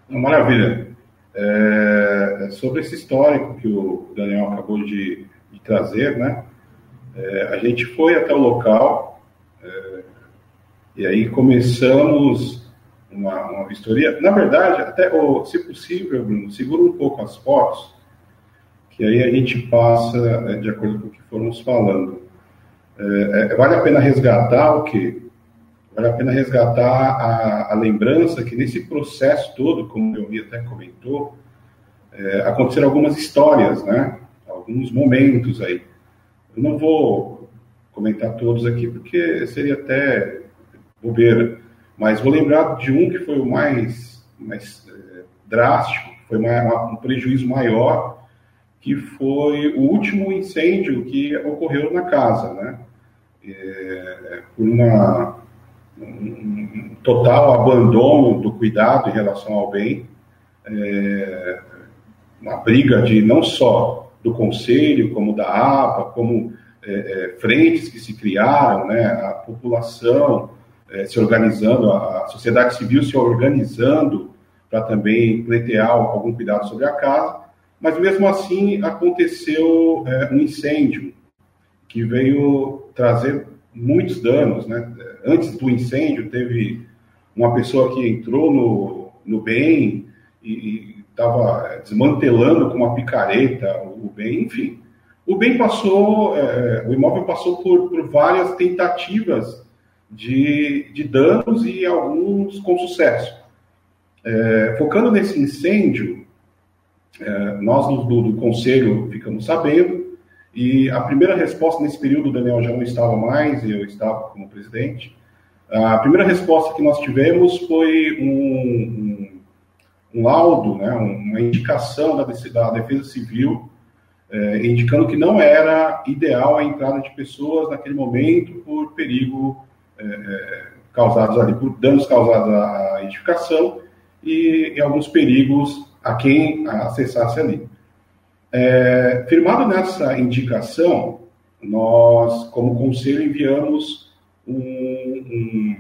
D: Maravilha. É, sobre esse histórico que o Daniel acabou de, de trazer, né? É, a gente foi até o local é, e aí começamos uma, uma vistoria. Na verdade, até, se possível, Bruno, segura um pouco as fotos, que aí a gente passa é, de acordo com o que formos falando. É, é, vale a pena resgatar o que? Vale a pena resgatar a, a, lembrança que nesse processo todo, como eu vi até comentou, é, aconteceram algumas histórias, né? Alguns momentos aí. Eu não vou comentar todos aqui porque seria até bobeira. Mas vou lembrar de um que foi o mais, mais é, drástico, foi uma, um prejuízo maior, que foi o último incêndio que ocorreu na casa, né? É, por um total abandono do cuidado em relação ao bem, é, uma briga de não só do conselho, como da APA, como é, é, frentes que se criaram, né? A população é, se organizando, a, sociedade civil se organizando para também pleitear algum cuidado sobre a casa, mas mesmo assim aconteceu é, um incêndio que veio trazer muitos danos, né? Antes do incêndio teve uma pessoa que entrou no, no bem e estava desmantelando com uma picareta o bem, enfim. O bem passou, é, o imóvel passou por, por várias tentativas de, de danos e alguns com sucesso. É, focando nesse incêndio, é, nós do, do, Conselho ficamos sabendo, e a primeira resposta nesse período, o Daniel já não estava mais, eu estava como presidente. A primeira resposta que nós tivemos foi um, um, um laudo, né, uma indicação da, da Defesa Civil, é, indicando que não era ideal a entrada de pessoas naquele momento por perigo é, é, causados ali por danos causados à edificação e, e alguns perigos a quem acessasse ali. É, firmado nessa indicação, nós, como conselho, enviamos um, um,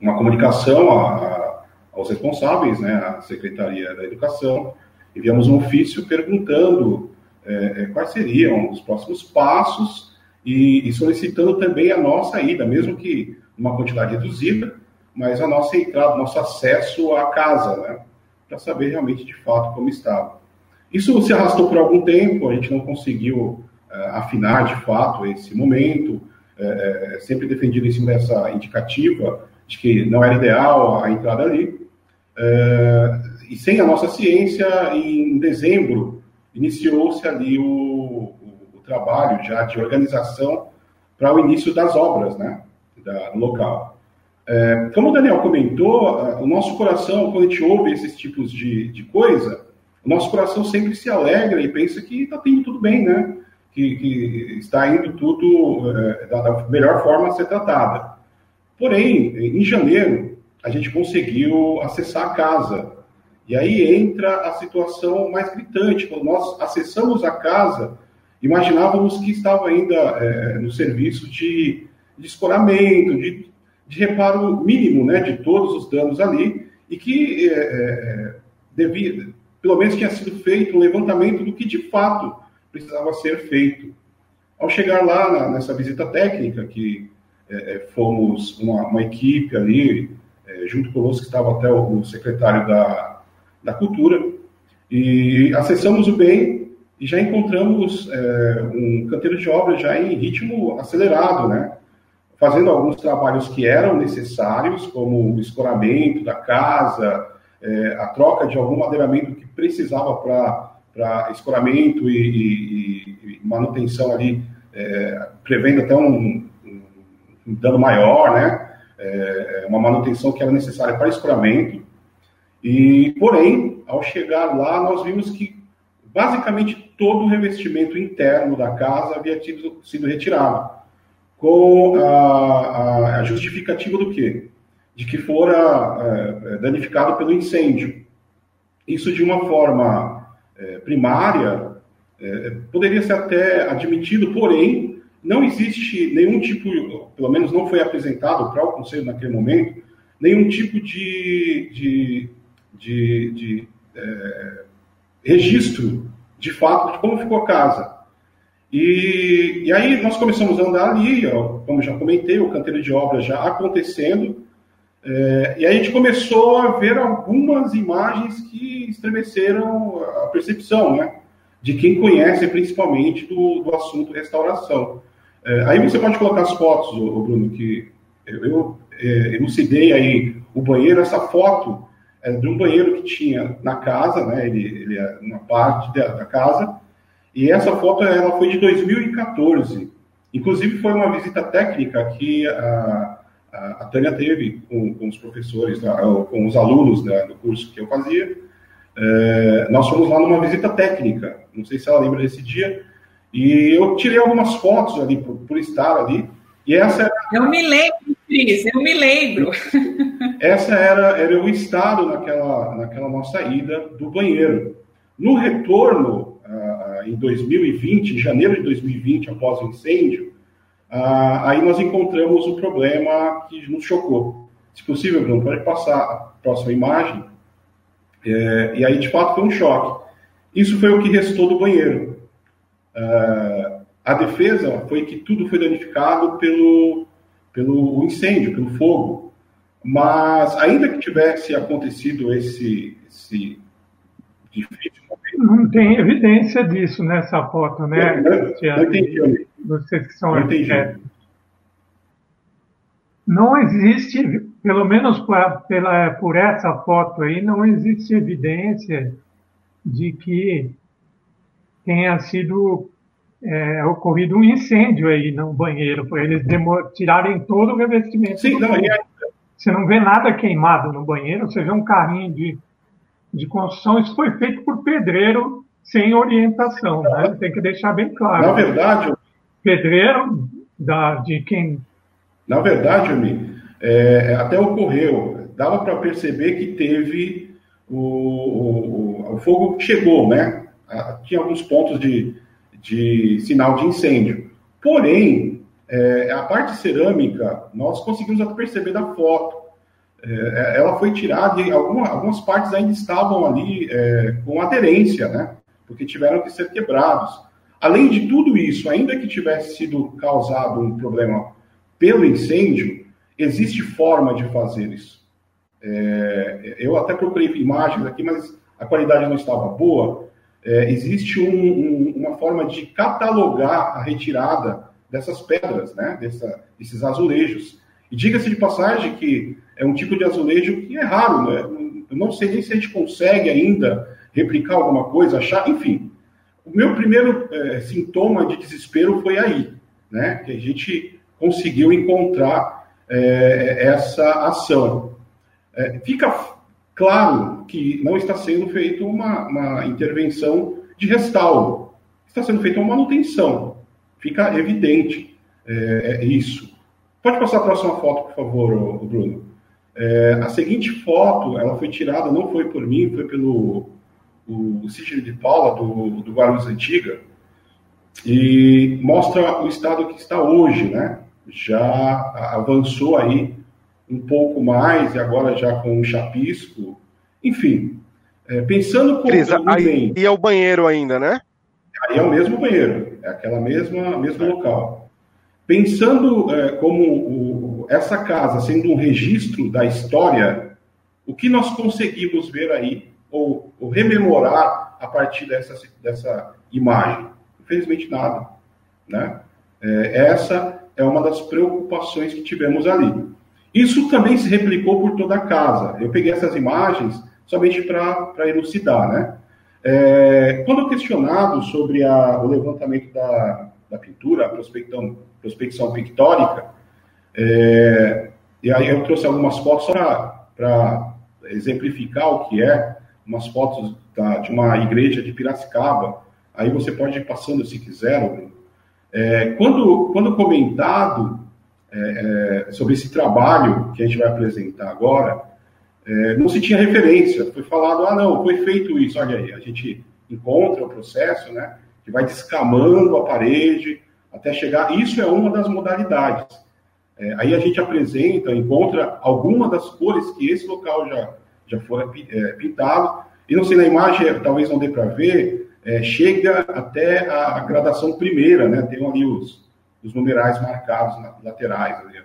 D: uma comunicação a, a, aos responsáveis, né, à Secretaria da Educação, enviamos um ofício perguntando é, é quais seriam os próximos passos e, e solicitando também a nossa ida, mesmo que uma quantidade reduzida, mas a nossa entrada, nosso acesso à casa, né? Para saber realmente de fato como estava. Isso se arrastou por algum tempo, a gente não conseguiu uh, afinar de fato esse momento, uh, sempre defendido em cima dessa indicativa de que não era ideal a entrada ali. E sem a nossa ciência, em dezembro, iniciou-se ali o, trabalho já de organização para o início das obras, né, da, local. É, como o Daniel comentou, o nosso coração, quando a gente ouve esses tipos de, de coisa, o nosso coração sempre se alegra e pensa que está tudo bem, né? Que, que está indo tudo é, da, da, melhor forma a ser tratada. Porém, em janeiro, a gente conseguiu acessar a casa. E aí entra a situação mais gritante. Quando nós acessamos a casa, imaginávamos que estava ainda é, no serviço de, de escoramento, de, de, reparo mínimo né, de todos os danos ali, e que é, é, devia, pelo menos tinha sido feito um levantamento do que de fato precisava ser feito. Ao chegar lá na, nessa visita técnica, que é, é, fomos uma, uma, equipe ali, é, junto conosco estava até o, o secretário da, da Cultura, e acessamos o bem e já encontramos é, um canteiro de obras já em ritmo acelerado, né? Fazendo alguns trabalhos que eram necessários, como o escoramento da casa, é, a troca de algum madeiramento que precisava para escoramento e, e, e, manutenção ali, é, prevendo até um, um, dano maior, né? É, uma manutenção que era necessária para escoramento. E, porém, ao chegar lá, nós vimos que basicamente todo o revestimento interno da casa havia tido, sido retirado, com a, a justificativa do quê? De que fora é, danificado pelo incêndio. Isso de uma forma é, primária é, poderia ser até admitido, porém não existe nenhum tipo, pelo menos não foi apresentado para o conselho naquele momento, nenhum tipo de, de de, de é, registro de fato de como ficou a casa. E, e aí nós começamos a andar ali, ó, como já comentei, o canteiro de obras já acontecendo, é, e aí a gente começou a ver algumas imagens que estremeceram a percepção, né? De quem conhece principalmente do, do assunto restauração. É, aí você pode colocar as fotos, Bruno, que eu, eu é, elucidei aí o banheiro, essa foto é, de um banheiro que tinha na casa, né? Ele, ele é uma parte da, da, casa. E essa foto ela foi de 2014. Inclusive foi uma visita técnica que a, a, a Tânia teve com, com os professores, com os alunos né, do curso que eu fazia. É, nós fomos lá numa visita técnica. Não sei se ela lembra desse dia. E eu tirei algumas fotos ali por, por estar ali. E essa era...
C: Eu me lembro, Cris, eu me lembro.
D: Essa era, era o estado naquela, naquela nossa ida do banheiro. No retorno, uh, em 2020, em janeiro de 2020, após o incêndio, uh, aí nós encontramos o problema que nos chocou. Se possível, Bruno, pode passar a próxima imagem. É, e aí, de fato, foi um choque. Isso foi o que restou do banheiro. Uh, a defesa foi que tudo foi danificado pelo, pelo incêndio, pelo fogo. Mas, ainda que tivesse acontecido esse, esse
F: difícil. Não tem evidência disso nessa foto, né?
D: Não, não entendi.
F: Vocês que são arquitetos. Não existe, pelo menos por, pela, por essa foto aí, não existe evidência de que tenha sido é, ocorrido um incêndio aí no banheiro, por eles tirarem todo o revestimento.
D: Sim, não, e
F: você não vê nada queimado no banheiro, você vê um carrinho de, de construção. Isso foi feito por pedreiro sem orientação, né? Tem que deixar bem claro.
D: Na verdade,
F: pedreiro da, de quem.
D: Na verdade, Ami, é, até ocorreu, dava para perceber que teve o, o, o, fogo chegou, né? Tinha alguns pontos de, de sinal de incêndio. Porém, é, a parte cerâmica, nós conseguimos até perceber da foto. É, ela foi tirada e alguma, algumas partes ainda estavam ali é, com aderência, né? Porque tiveram que ser quebrados. Além de tudo isso, ainda que tivesse sido causado um problema pelo incêndio, existe forma de fazer isso. É, eu até procurei imagens aqui, mas a qualidade não estava boa. É, existe um, um, uma forma de catalogar a retirada dessas pedras, né? Dessa, desses azulejos. E diga-se de passagem que é um tipo de azulejo que é raro, né? Eu não sei nem se a gente consegue ainda replicar alguma coisa, achar, enfim. O meu primeiro é, sintoma de desespero foi aí, né? Que a gente conseguiu encontrar é, essa ação. É, fica claro que não está sendo feita uma, uma intervenção de restauro, está sendo feita uma manutenção fica evidente é, é isso. Pode passar a próxima foto, por favor, Bruno. É, a seguinte foto, ela foi tirada, não foi por mim, foi pelo o Sidney de Paula, do, do Guarulhos Antiga, e mostra o estado que está hoje, né? Já avançou aí um pouco mais, e agora já com um chapisco. Enfim, é, pensando como...
B: Cris, aí, e é o banheiro ainda, né?
D: Aí é o mesmo banheiro, é aquela mesma mesmo local. pensando é, como o, essa casa sendo um registro da história, o que nós conseguimos ver aí, ou, ou rememorar a partir dessa, dessa imagem? Infelizmente, nada. Né? É, essa é uma das preocupações que tivemos ali. Isso também se replicou por toda a casa. Eu peguei essas imagens somente para elucidar, né? É, quando questionado sobre a, o levantamento da, da pintura, a prospecção, prospecção pictórica, é, e aí eu trouxe algumas fotos para exemplificar o que é, umas fotos da, de uma igreja de Piracicaba, aí você pode ir passando se quiser. É, quando, quando comentado é, é, sobre esse trabalho que a gente vai apresentar agora, é, não se tinha referência. Foi falado, ah, não, foi feito isso. Olha aí, a gente encontra o processo, né, que vai descamando a parede até chegar. Isso é uma das modalidades. É, aí a gente apresenta, encontra alguma das cores que esse local já, já foi é, pintado. E não sei, na imagem, talvez não dê para ver, é, chega até a, gradação primeira, né? Tem ali os, os numerais marcados nas laterais. Ali.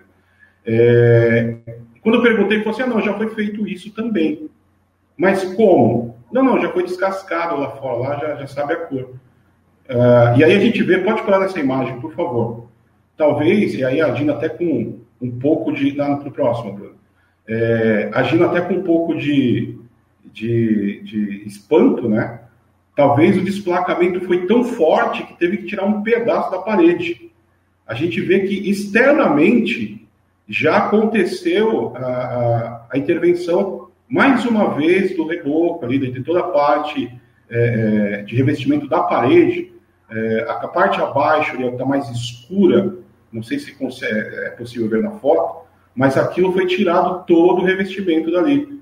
D: Quando eu perguntei, falou assim: ah, não, já foi feito isso também. Mas como? Não, não, já foi descascado lá fora, lá já, já sabe a cor. Uh, e aí a gente vê, pode falar nessa imagem, por favor. Talvez, e aí agindo até com um pouco de. Lá no próximo, Bruno. É, agindo até com um pouco de, de, de espanto, né? Talvez o desplacamento foi tão forte que teve que tirar um pedaço da parede. A gente vê que externamente já aconteceu a, a, a intervenção, mais uma vez, do reboco, ali, de toda a parte é, é, de revestimento da parede, é, a, parte abaixo está mais escura, não sei se consegue, é possível ver na foto, mas aquilo foi tirado todo o revestimento dali.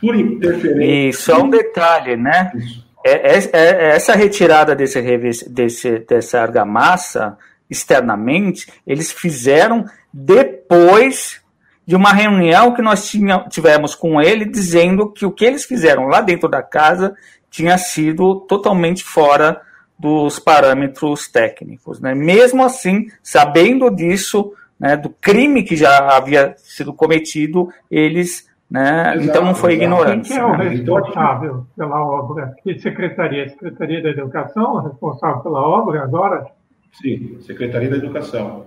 D: Por interferência.
E: E só um detalhe, né? É, é, é, essa retirada desse, desse, dessa argamassa externamente, eles fizeram depois de uma reunião que nós tinha, tivemos com ele, dizendo que o que eles fizeram lá dentro da casa tinha sido totalmente fora dos parâmetros técnicos. Né? Mesmo assim, sabendo disso, né, do crime que já havia sido cometido, eles. Né, exato, então não foi ignorante.
F: Quem é o né? responsável pela obra? Que secretaria? Secretaria da Educação, responsável pela obra agora?
D: Sim, Secretaria da Educação.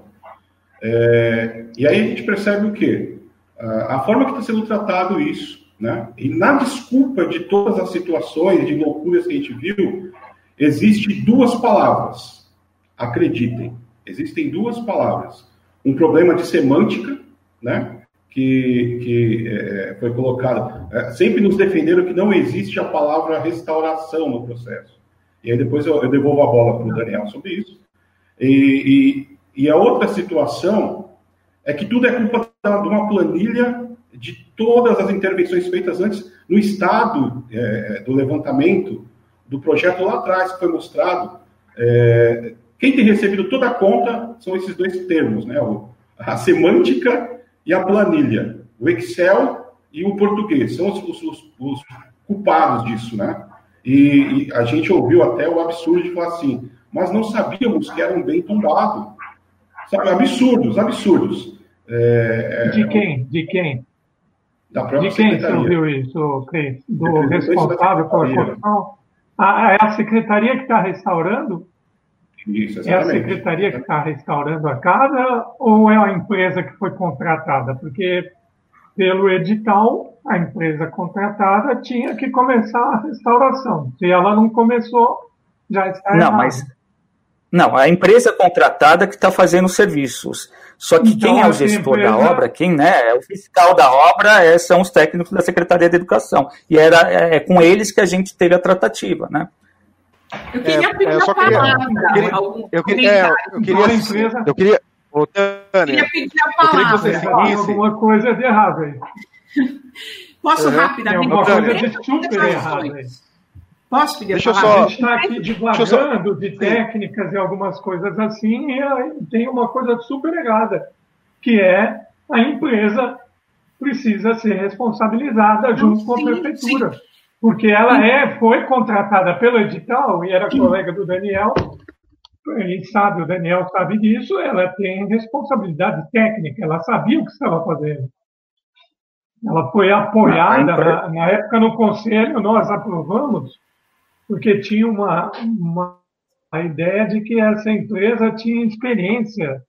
D: É, e aí a gente percebe o quê? A, forma que está sendo tratado isso, né? E na desculpa de todas as situações de loucuras que a gente viu, existe duas palavras. Acreditem, existem duas palavras. Um problema de semântica, né? Que, que é, foi colocado. É, sempre nos defenderam que não existe a palavra restauração no processo. E aí depois eu, eu devolvo a bola para o Daniel sobre isso. E, e a outra situação é que tudo é culpa de uma planilha de todas as intervenções feitas antes no estado é, do levantamento do projeto lá atrás, que foi mostrado. É, quem tem recebido toda a conta são esses dois termos, né? a semântica e a planilha. O Excel e o português são os, os, os culpados disso, né? E, e, a gente ouviu até o absurdo de falar assim, mas não sabíamos que era um bem tombado. Sabe, absurdos, absurdos.
F: É, é, de quem? De quem? Da própria de quem você ouviu isso, Cris? Do responsável pela construção? Ah, é a secretaria que está restaurando? Isso, é a secretaria que está restaurando a casa ou é a empresa que foi contratada? Porque pelo edital, a empresa contratada tinha que começar a restauração. Se ela não começou, já está
E: Não, errado. mas não, a empresa contratada que está fazendo os serviços. Só que então, quem é o gestor empresa... da obra, quem né, é o fiscal da obra, é, são os técnicos da Secretaria de Educação. E era é, é com eles que a gente teve a tratativa, né?
C: Eu queria é, pedir é, a palavra.
B: Eu queria, eu queria, eu queria, eu queria,
C: pedir a palavra. Eu queria que você
F: Alguma coisa de errado aí.
C: Posso uhum. rapidamente?
F: Alguma coisa de super errado aí.
C: Posso pedir
F: Deixa a palavra? Só... A gente está aqui divagando só... de técnicas e algumas coisas assim, e tem uma coisa super errada, que é a empresa precisa ser responsabilizada junto sim, com a prefeitura. Sim. Porque ela é, foi contratada pelo edital, e era colega do Daniel, e sabe, o Daniel sabe disso, ela tem responsabilidade técnica, ela sabia o que estava fazendo. Ela foi apoiada, na, na época no conselho, nós aprovamos, porque tinha uma, uma a ideia de que essa empresa tinha experiência.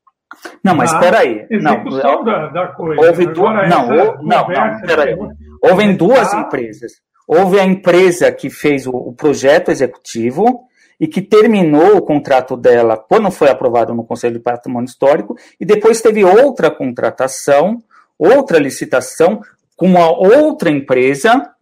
E: Não, mas espera aí.
F: Execução não, da, da coisa.
E: Houve duas. Não, não, não, peraí. Houve duas empresas. Houve a empresa que fez o, o projeto executivo e que terminou o contrato dela quando foi aprovado no Conselho de Patrimônio Histórico, e depois teve outra contratação, outra licitação com uma outra empresa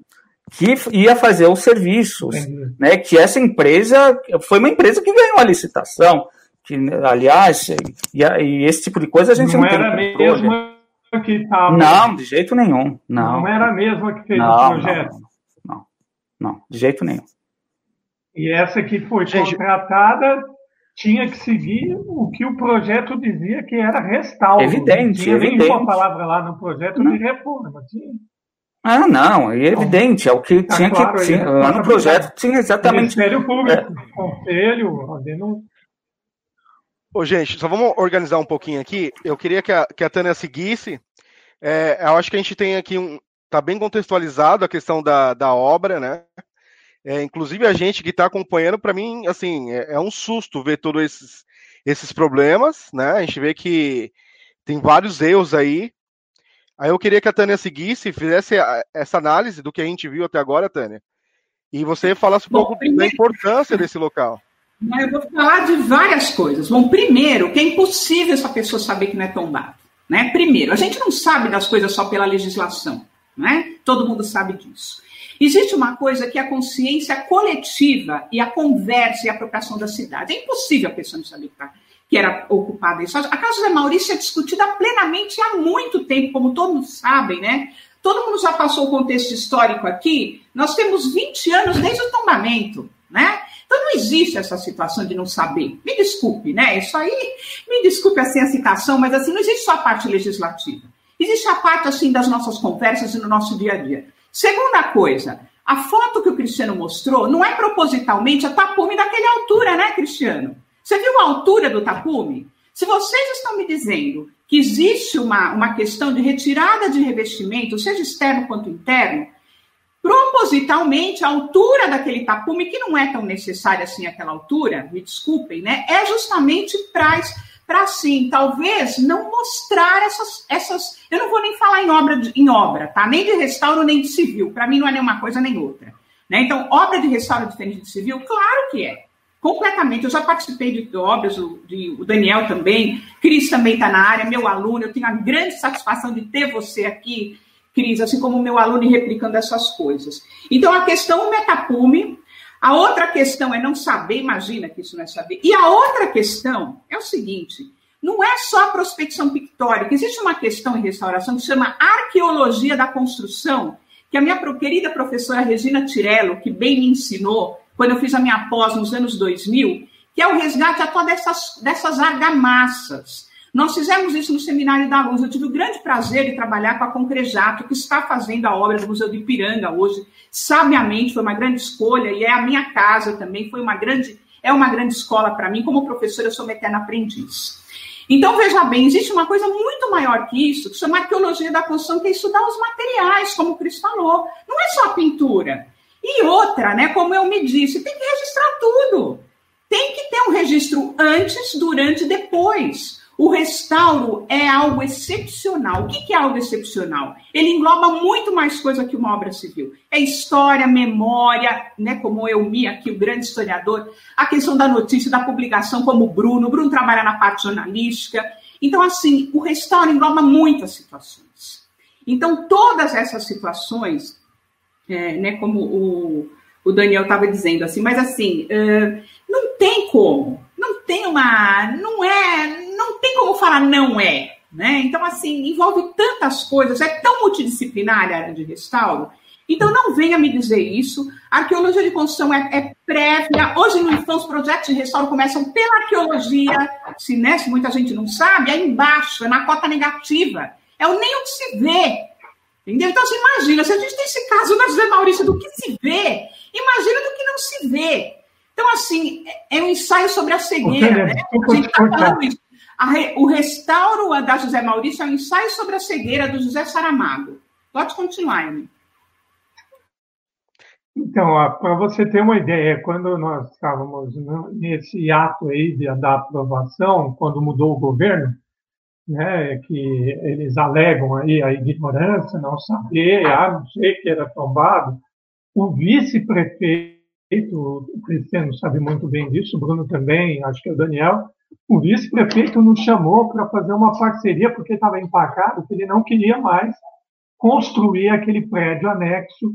E: que ia fazer os serviços, né? Que essa empresa foi uma empresa que ganhou a licitação, que aliás e, e esse tipo de coisa a gente não, não
F: era tem mesmo que estava.
E: Não, de jeito nenhum, não.
F: Não era a mesma que fez não, o projeto.
E: Não, não, não, de jeito nenhum.
F: E essa que foi contratada tinha que seguir o que o projeto dizia que era restauro.
E: Evidente, não tinha evidente. nenhuma
F: palavra lá no projeto não. de reforma. Tinha.
E: Ah, não, é evidente, é o que tá tinha claro, que. Tinha, lá no projeto tinha exatamente.
F: Ministério Público, é. Conselho, denúncia.
B: Ô, gente, só vamos organizar um pouquinho aqui. Eu queria que a, que a Tânia seguisse. É, eu acho que a gente tem aqui um. Está bem contextualizado a questão da, da obra, né? É, inclusive a gente que está acompanhando, para mim, assim, é, é, um susto ver todos esses, esses problemas, né? A gente vê que tem vários erros aí, Aí eu queria que a Tânia seguisse, fizesse essa análise do que a gente viu até agora, Tânia, e você falasse um Bom, pouco primeiro... da importância desse local.
C: Eu vou falar de várias coisas. Bom, primeiro, que é impossível essa pessoa saber que não é tombado. Né? Primeiro, a gente não sabe das coisas só pela legislação. Né? Todo mundo sabe disso. Existe uma coisa que é a consciência coletiva e a conversa e a apropriação da cidade. É impossível a pessoa não saber que está que era ocupada isso. A Casa José Maurício é discutida plenamente há muito tempo, como todos sabem, né? Todo mundo já passou o contexto histórico aqui. Nós temos 20 anos desde o tombamento, né? Então não existe essa situação de não saber. Me desculpe, né? Isso aí, me desculpe assim a citação, mas assim, não existe só a parte legislativa. Existe a parte assim das nossas conversas e no nosso dia a dia. Segunda coisa, a foto que o Cristiano mostrou não é propositalmente a tapume daquela altura, né, Cristiano? Você viu a altura do tapume? Se vocês estão me dizendo que existe uma, uma questão de retirada de revestimento, seja externo quanto interno, propositalmente a altura daquele tapume, que não é tão necessária assim aquela altura, me desculpem, né? É justamente para assim, talvez não mostrar essas, essas. Eu não vou nem falar em obra, de, em obra, tá? Nem de restauro, nem de civil. Para mim não é nenhuma coisa nem outra. Né? Então, obra de restauro diferente de civil, claro que é completamente. Eu já participei de obras, o, de, o Daniel também, Cris também está na área, meu aluno. Eu tenho a grande satisfação de ter você aqui, Cris, assim como meu aluno, replicando essas coisas. Então, a questão metapume. A outra questão é não saber, imagina que isso não é saber. E a outra questão é o seguinte: não é só a prospecção pictórica, existe uma questão em restauração que chama arqueologia da construção, que a minha querida professora Regina Tirello, que bem me ensinou, quando eu fiz a minha pós nos anos 2000, que é o resgate atual dessas, dessas argamassas. Nós fizemos isso no Seminário da Luz. Eu tive o grande prazer de trabalhar com a Concrejato, que está fazendo a obra do Museu de Ipiranga hoje. Sabiamente, foi uma grande escolha e é a minha casa também. Foi uma grande, é uma grande escola para mim. Como professora, eu sou uma eterna aprendiz. Então, veja bem, existe uma coisa muito maior que isso, que chama arqueologia da construção, que é estudar os materiais, como o Cris falou. Não é só a pintura. E outra, né, como eu me disse, tem que registrar tudo. Tem que ter um registro antes, durante e depois. O restauro é algo excepcional. O que é algo excepcional? Ele engloba muito mais coisa que uma obra civil. É história, memória, né? Como eu me aqui, o grande historiador, a questão da notícia, da publicação, como o Bruno. O Bruno trabalha na parte jornalística. Então, assim, o restauro engloba muitas situações. Então, todas essas situações é, né, como o, o Daniel estava dizendo, assim, mas assim, uh, não tem como, não tem uma, não é, não tem como falar não é, né? Então, assim, envolve tantas coisas, é tão multidisciplinar a área de restauro, então não venha me dizer isso, a arqueologia de construção é, é prévia, hoje no IFAM os projetos de restauro começam pela arqueologia, se, né, se muita gente não sabe, é embaixo, é na cota negativa, é o nem o que se vê, Entendeu? Então, você imagina, se a gente tem esse caso na José Maurício do que se vê, imagina do que não se vê. Então, assim, é um ensaio sobre a cegueira. Né? A gente está falando isso. Re, o restauro da José Maurício é um ensaio sobre a cegueira do José Saramago. Pode continuar, Amy.
F: Então, para você ter uma ideia, quando nós estávamos nesse ato aí de, da aprovação, quando mudou o governo, né, que eles alegam aí a ignorância, não saber, ah, não sei que era tombado, o vice-prefeito, o Cristiano sabe muito bem disso, o Bruno também, acho que é o Daniel, o vice-prefeito nos chamou para fazer uma parceria, porque estava empacado, que ele não queria mais construir aquele prédio anexo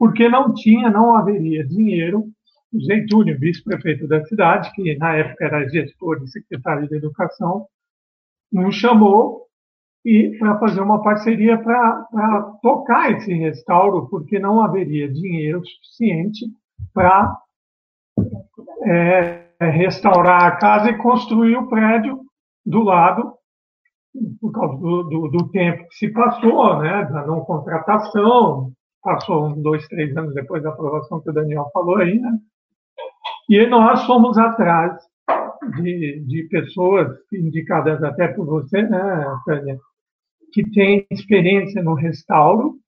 F: porque não tinha, não haveria dinheiro. O Zentúnio, vice-prefeito da cidade, que na época era gestor e secretário de Educação, nos chamou e para fazer uma parceria para tocar esse restauro, porque não haveria dinheiro suficiente para é, restaurar a casa e construir o prédio do lado, por causa do, do, do tempo que se passou, né, da não contratação, passou uns dois, três anos depois da aprovação que o Daniel falou aí, né? E nós fomos atrás de, de pessoas indicadas até por você, né, Tânia, que tem experiência no restauro,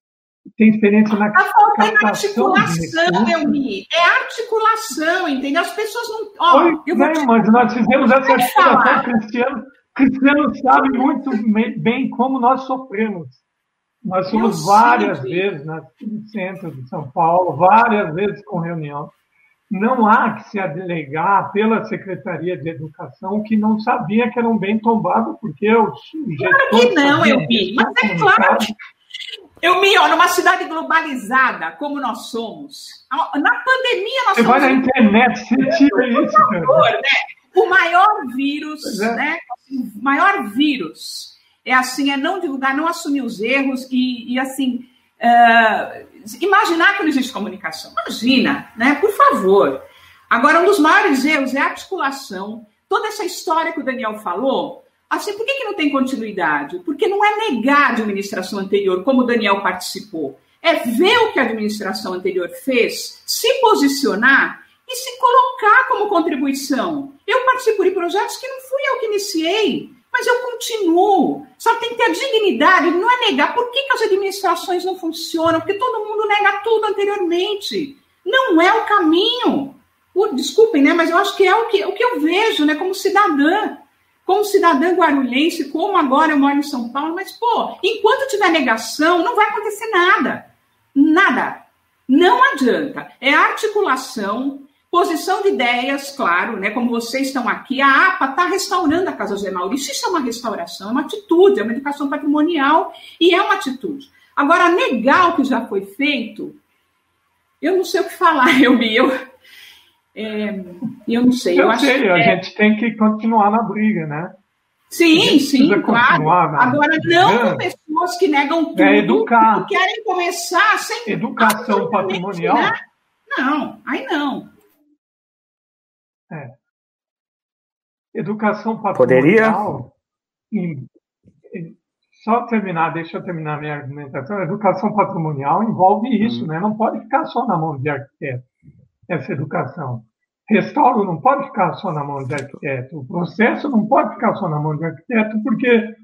F: tem experiência na
C: Está faltando articulação, Elmi. É articulação, entendeu? As pessoas não. Ó,
F: vou te... mas nós fizemos essa articulação, Cristiano. Cristiano sabe muito bem como nós sofremos. Nós fomos várias vezes no centro de São Paulo, várias vezes com reunião. Não há que se delegar pela Secretaria de Educação que não sabia que era um bem tombado, porque os
C: Claro que não, eu vi, mas é claro. Eu me olho numa cidade globalizada como nós somos. Na pandemia nós
F: Você vai na internet, você tira isso,
C: favor, né? O maior vírus, é. né? O maior vírus é assim, é não divulgar, não assumir os erros e, e assim, uh, imaginar que não existe comunicação. Imagina, né? Por favor. Agora, um dos maiores erros é a articulação. Toda essa história que o Daniel falou, assim, por que, que não tem continuidade? Porque não é negar a administração anterior, como o Daniel participou. É ver o que a administração anterior fez, se posicionar e se colocar como contribuição. Eu participo de projetos que não fui eu que iniciei, mas eu continuo. Só tem que ter a dignidade, não é negar. Por que, que as administrações não funcionam? Porque todo mundo nega tudo anteriormente. Não é o caminho. desculpem, né? Mas eu acho que é o que, o que eu vejo, né? Como cidadã. Como cidadã guarulhense, como agora eu moro em São Paulo, mas, pô, enquanto tiver negação, não vai acontecer nada. Nada. Não adianta. É articulação, Posição de ideias, claro, né? Como vocês estão aqui, a APA está restaurando a Casa José Maurício. Isso é uma restauração, é uma atitude, é uma educação patrimonial e é uma atitude. Agora, negar o que já foi feito, eu não sei o que falar, <laughs> eu eu, é, eu não sei.
F: Eu,
C: eu
F: acho sei, que, a é... gente tem que continuar na briga, né?
C: Sim, sim, claro. Agora, não com pessoas que negam tudo
F: é educar.
C: que querem começar sem.
F: Educação patrimonial? Né?
C: Não, aí não.
F: É. Educação patrimonial.
E: Poderia?
F: só terminar, deixa eu terminar minha argumentação. educação patrimonial envolve isso, hum. né? Não pode ficar só na mão de arquiteto, essa educação. Restauro não pode ficar só na mão de arquiteto. O processo não pode ficar só na mão de arquiteto, porque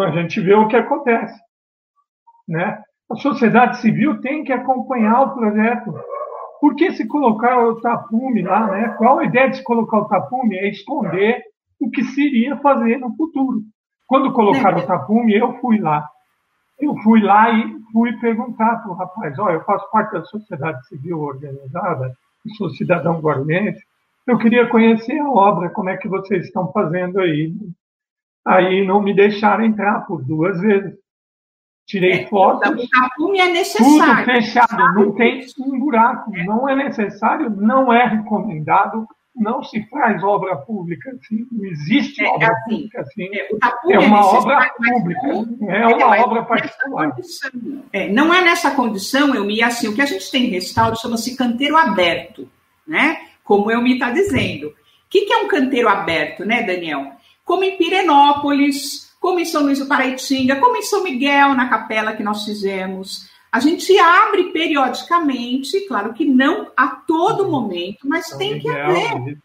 F: a gente vê o que acontece. Né? A sociedade civil tem que acompanhar o projeto. Por que se colocar o tapume lá, né? Qual a ideia de se colocar o tapume? É esconder o que se iria fazer no futuro. Quando colocaram o tapume, eu fui lá. Eu fui lá e fui perguntar para o rapaz, olha, eu faço parte da sociedade civil organizada, sou cidadão guarulhense, eu queria conhecer a obra, como é que vocês estão fazendo aí. Aí não me deixaram entrar por duas vezes tirei é, fotos.
C: O tapume é necessário.
F: Tudo fechado, não tem um buraco. É. Não é necessário, não é recomendado, não se faz obra pública assim, não existe é, obra assim, pública assim. É, é uma obra pública, é uma obra particular.
C: É, não é nessa condição, eu me assim, o que a gente tem em restauro chama-se canteiro aberto, né? Como eu me está dizendo. O que, que é um canteiro aberto, né, Daniel? Como em Pirenópolis, como em São Luís do Paraitinga, como em São Miguel, na capela que nós fizemos. A gente abre periodicamente, claro que não a todo momento, mas tem que haver.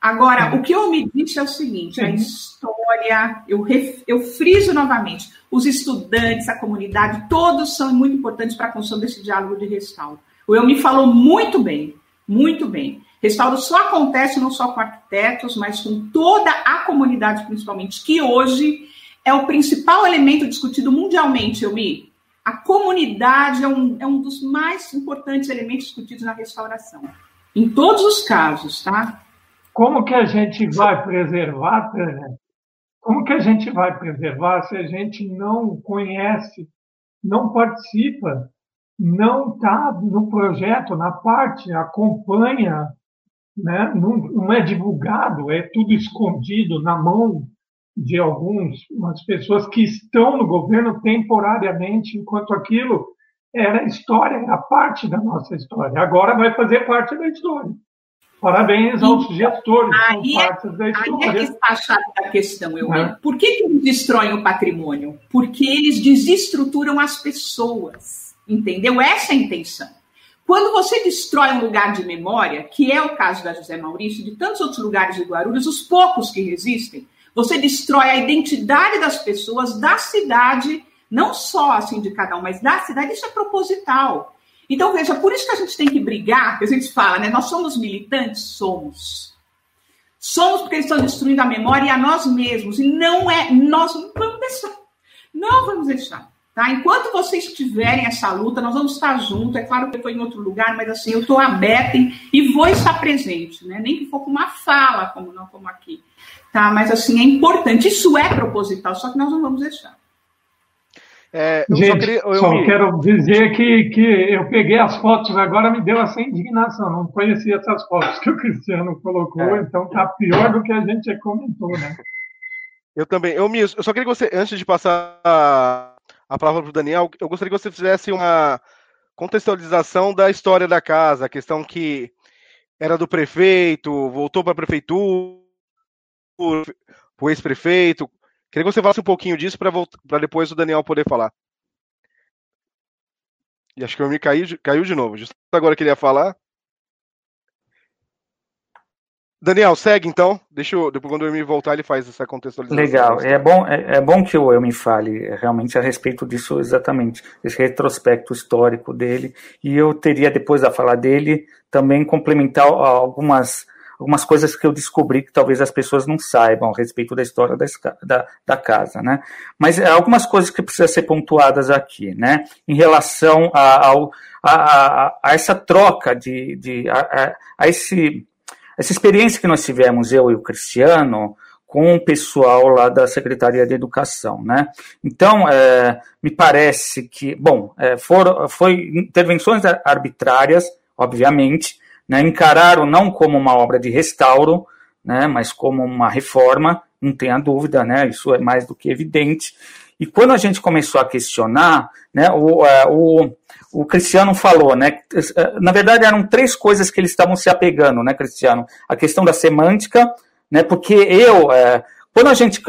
C: Agora, o que eu me disse é o seguinte: a história, eu, eu friso novamente, os estudantes, a comunidade, todos são muito importantes para a construção desse diálogo de restauro. O Eu me falou muito bem, muito bem. Restauro só acontece não só com arquitetos, mas com toda a comunidade, principalmente, que hoje é o principal elemento discutido mundialmente, eu me. A comunidade é um, é um dos mais importantes elementos discutidos na restauração. Em todos os casos, tá?
F: Como que a gente vai preservar, Tânia? Como que a gente vai preservar se a gente não conhece, não participa, não está no projeto, na parte, acompanha, né? não, não é divulgado, é tudo escondido na mão de algumas pessoas que estão no governo temporariamente, enquanto aquilo era história, era parte da nossa história. Agora vai fazer parte da história. Parabéns aos então, gestores,
C: aí, são partes da história. Aí é que está a chave da questão, eu é. Por que, que eles destroem o patrimônio? Porque eles desestruturam as pessoas, entendeu? Essa é a intenção. Quando você destrói um lugar de memória, que é o caso da José Maurício de tantos outros lugares de Guarulhos, os poucos que resistem, você destrói a identidade das pessoas, da cidade, não só assim de cada um, mas da cidade. Isso é proposital. Então, veja, por isso que a gente tem que brigar, que a gente fala, né? Nós somos militantes? Somos. Somos porque eles estão destruindo a memória e a nós mesmos. E não é. Nós não vamos deixar. Não vamos deixar. Tá? Enquanto vocês tiverem essa luta, nós vamos estar juntos. É claro que eu estou em outro lugar, mas assim, eu estou aberta e vou estar presente, né? Nem que for com uma fala, como não como aqui tá? Mas assim, é importante. Isso é proposital, só que nós não vamos deixar.
F: É, eu Gente, só, queria, eu só me... quero dizer que, que eu peguei as fotos agora, me deu essa indignação. Não conhecia essas fotos que o Cristiano colocou, é. então tá pior do que a gente comentou, né?
B: Eu também. Eu, eu só queria que você, antes de passar a, a palavra para o Daniel, eu gostaria que você fizesse uma contextualização da história da casa, a questão que era do prefeito, voltou para a prefeitura, o ex-prefeito. Queria que você falasse um pouquinho disso para depois o Daniel poder falar. E acho que eu me caiu, caiu de novo. Justo agora que ele ia falar. Daniel, segue então. Deixa eu, depois quando eu me voltar, ele faz essa contextualização.
E: Legal. É bom, é, é bom que o eu me fale realmente a respeito disso exatamente, esse retrospecto histórico dele. E eu teria, depois da fala dele, também complementar algumas algumas coisas que eu descobri que talvez as pessoas não saibam a respeito da história da, da, da casa, né? Mas é, algumas coisas que precisam ser pontuadas aqui, né? Em relação a, a, a, a essa troca de, de a, a, esse, essa experiência que nós tivemos, eu e o Cristiano, com o pessoal lá da Secretaria de Educação, né? Então, é, me parece que, bom, é, foram, foi intervenções arbitrárias, obviamente, né, encararam não como uma obra de restauro, né, mas como uma reforma, não tenha dúvida, né, isso é mais do que evidente. E quando a gente começou a questionar, né, o, é, o, o Cristiano falou, né, na verdade eram três coisas que eles estavam se apegando, né, Cristiano? A questão da semântica, né, porque eu, é, quando a gente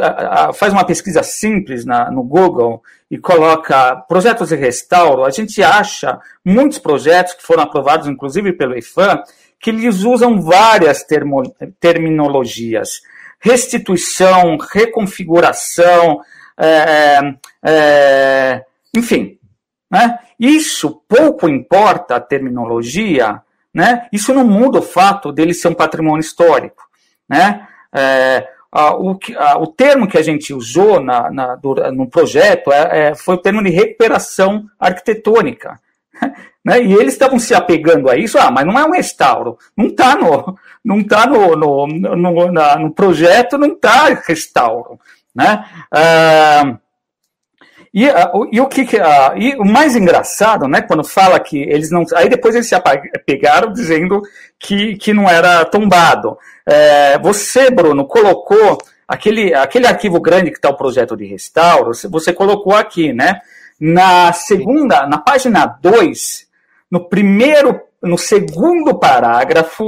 E: faz uma pesquisa simples na, no Google e coloca projetos de restauro, a gente acha muitos projetos que foram aprovados, inclusive pelo IFAM, que eles usam várias termo, terminologias. Restituição, reconfiguração, é, é, enfim. Né? Isso pouco importa a terminologia, né? isso não muda o fato dele ser um patrimônio histórico. Né? É, ah, o, ah, o termo que a gente usou na, na, no projeto é, é, foi o termo de recuperação arquitetônica. <laughs> Né? E eles estavam se apegando a isso, ah, mas não é um restauro, não está no, tá no, no, no, no projeto, não está restauro. Né? Ah, e, e, o que, e o mais engraçado, né, quando fala que eles não, aí depois eles se pegaram dizendo que, que não era tombado. É, você, Bruno, colocou aquele, aquele arquivo grande que está o projeto de restauro, você colocou aqui, né? Na segunda, na página 2, no primeiro, no segundo parágrafo,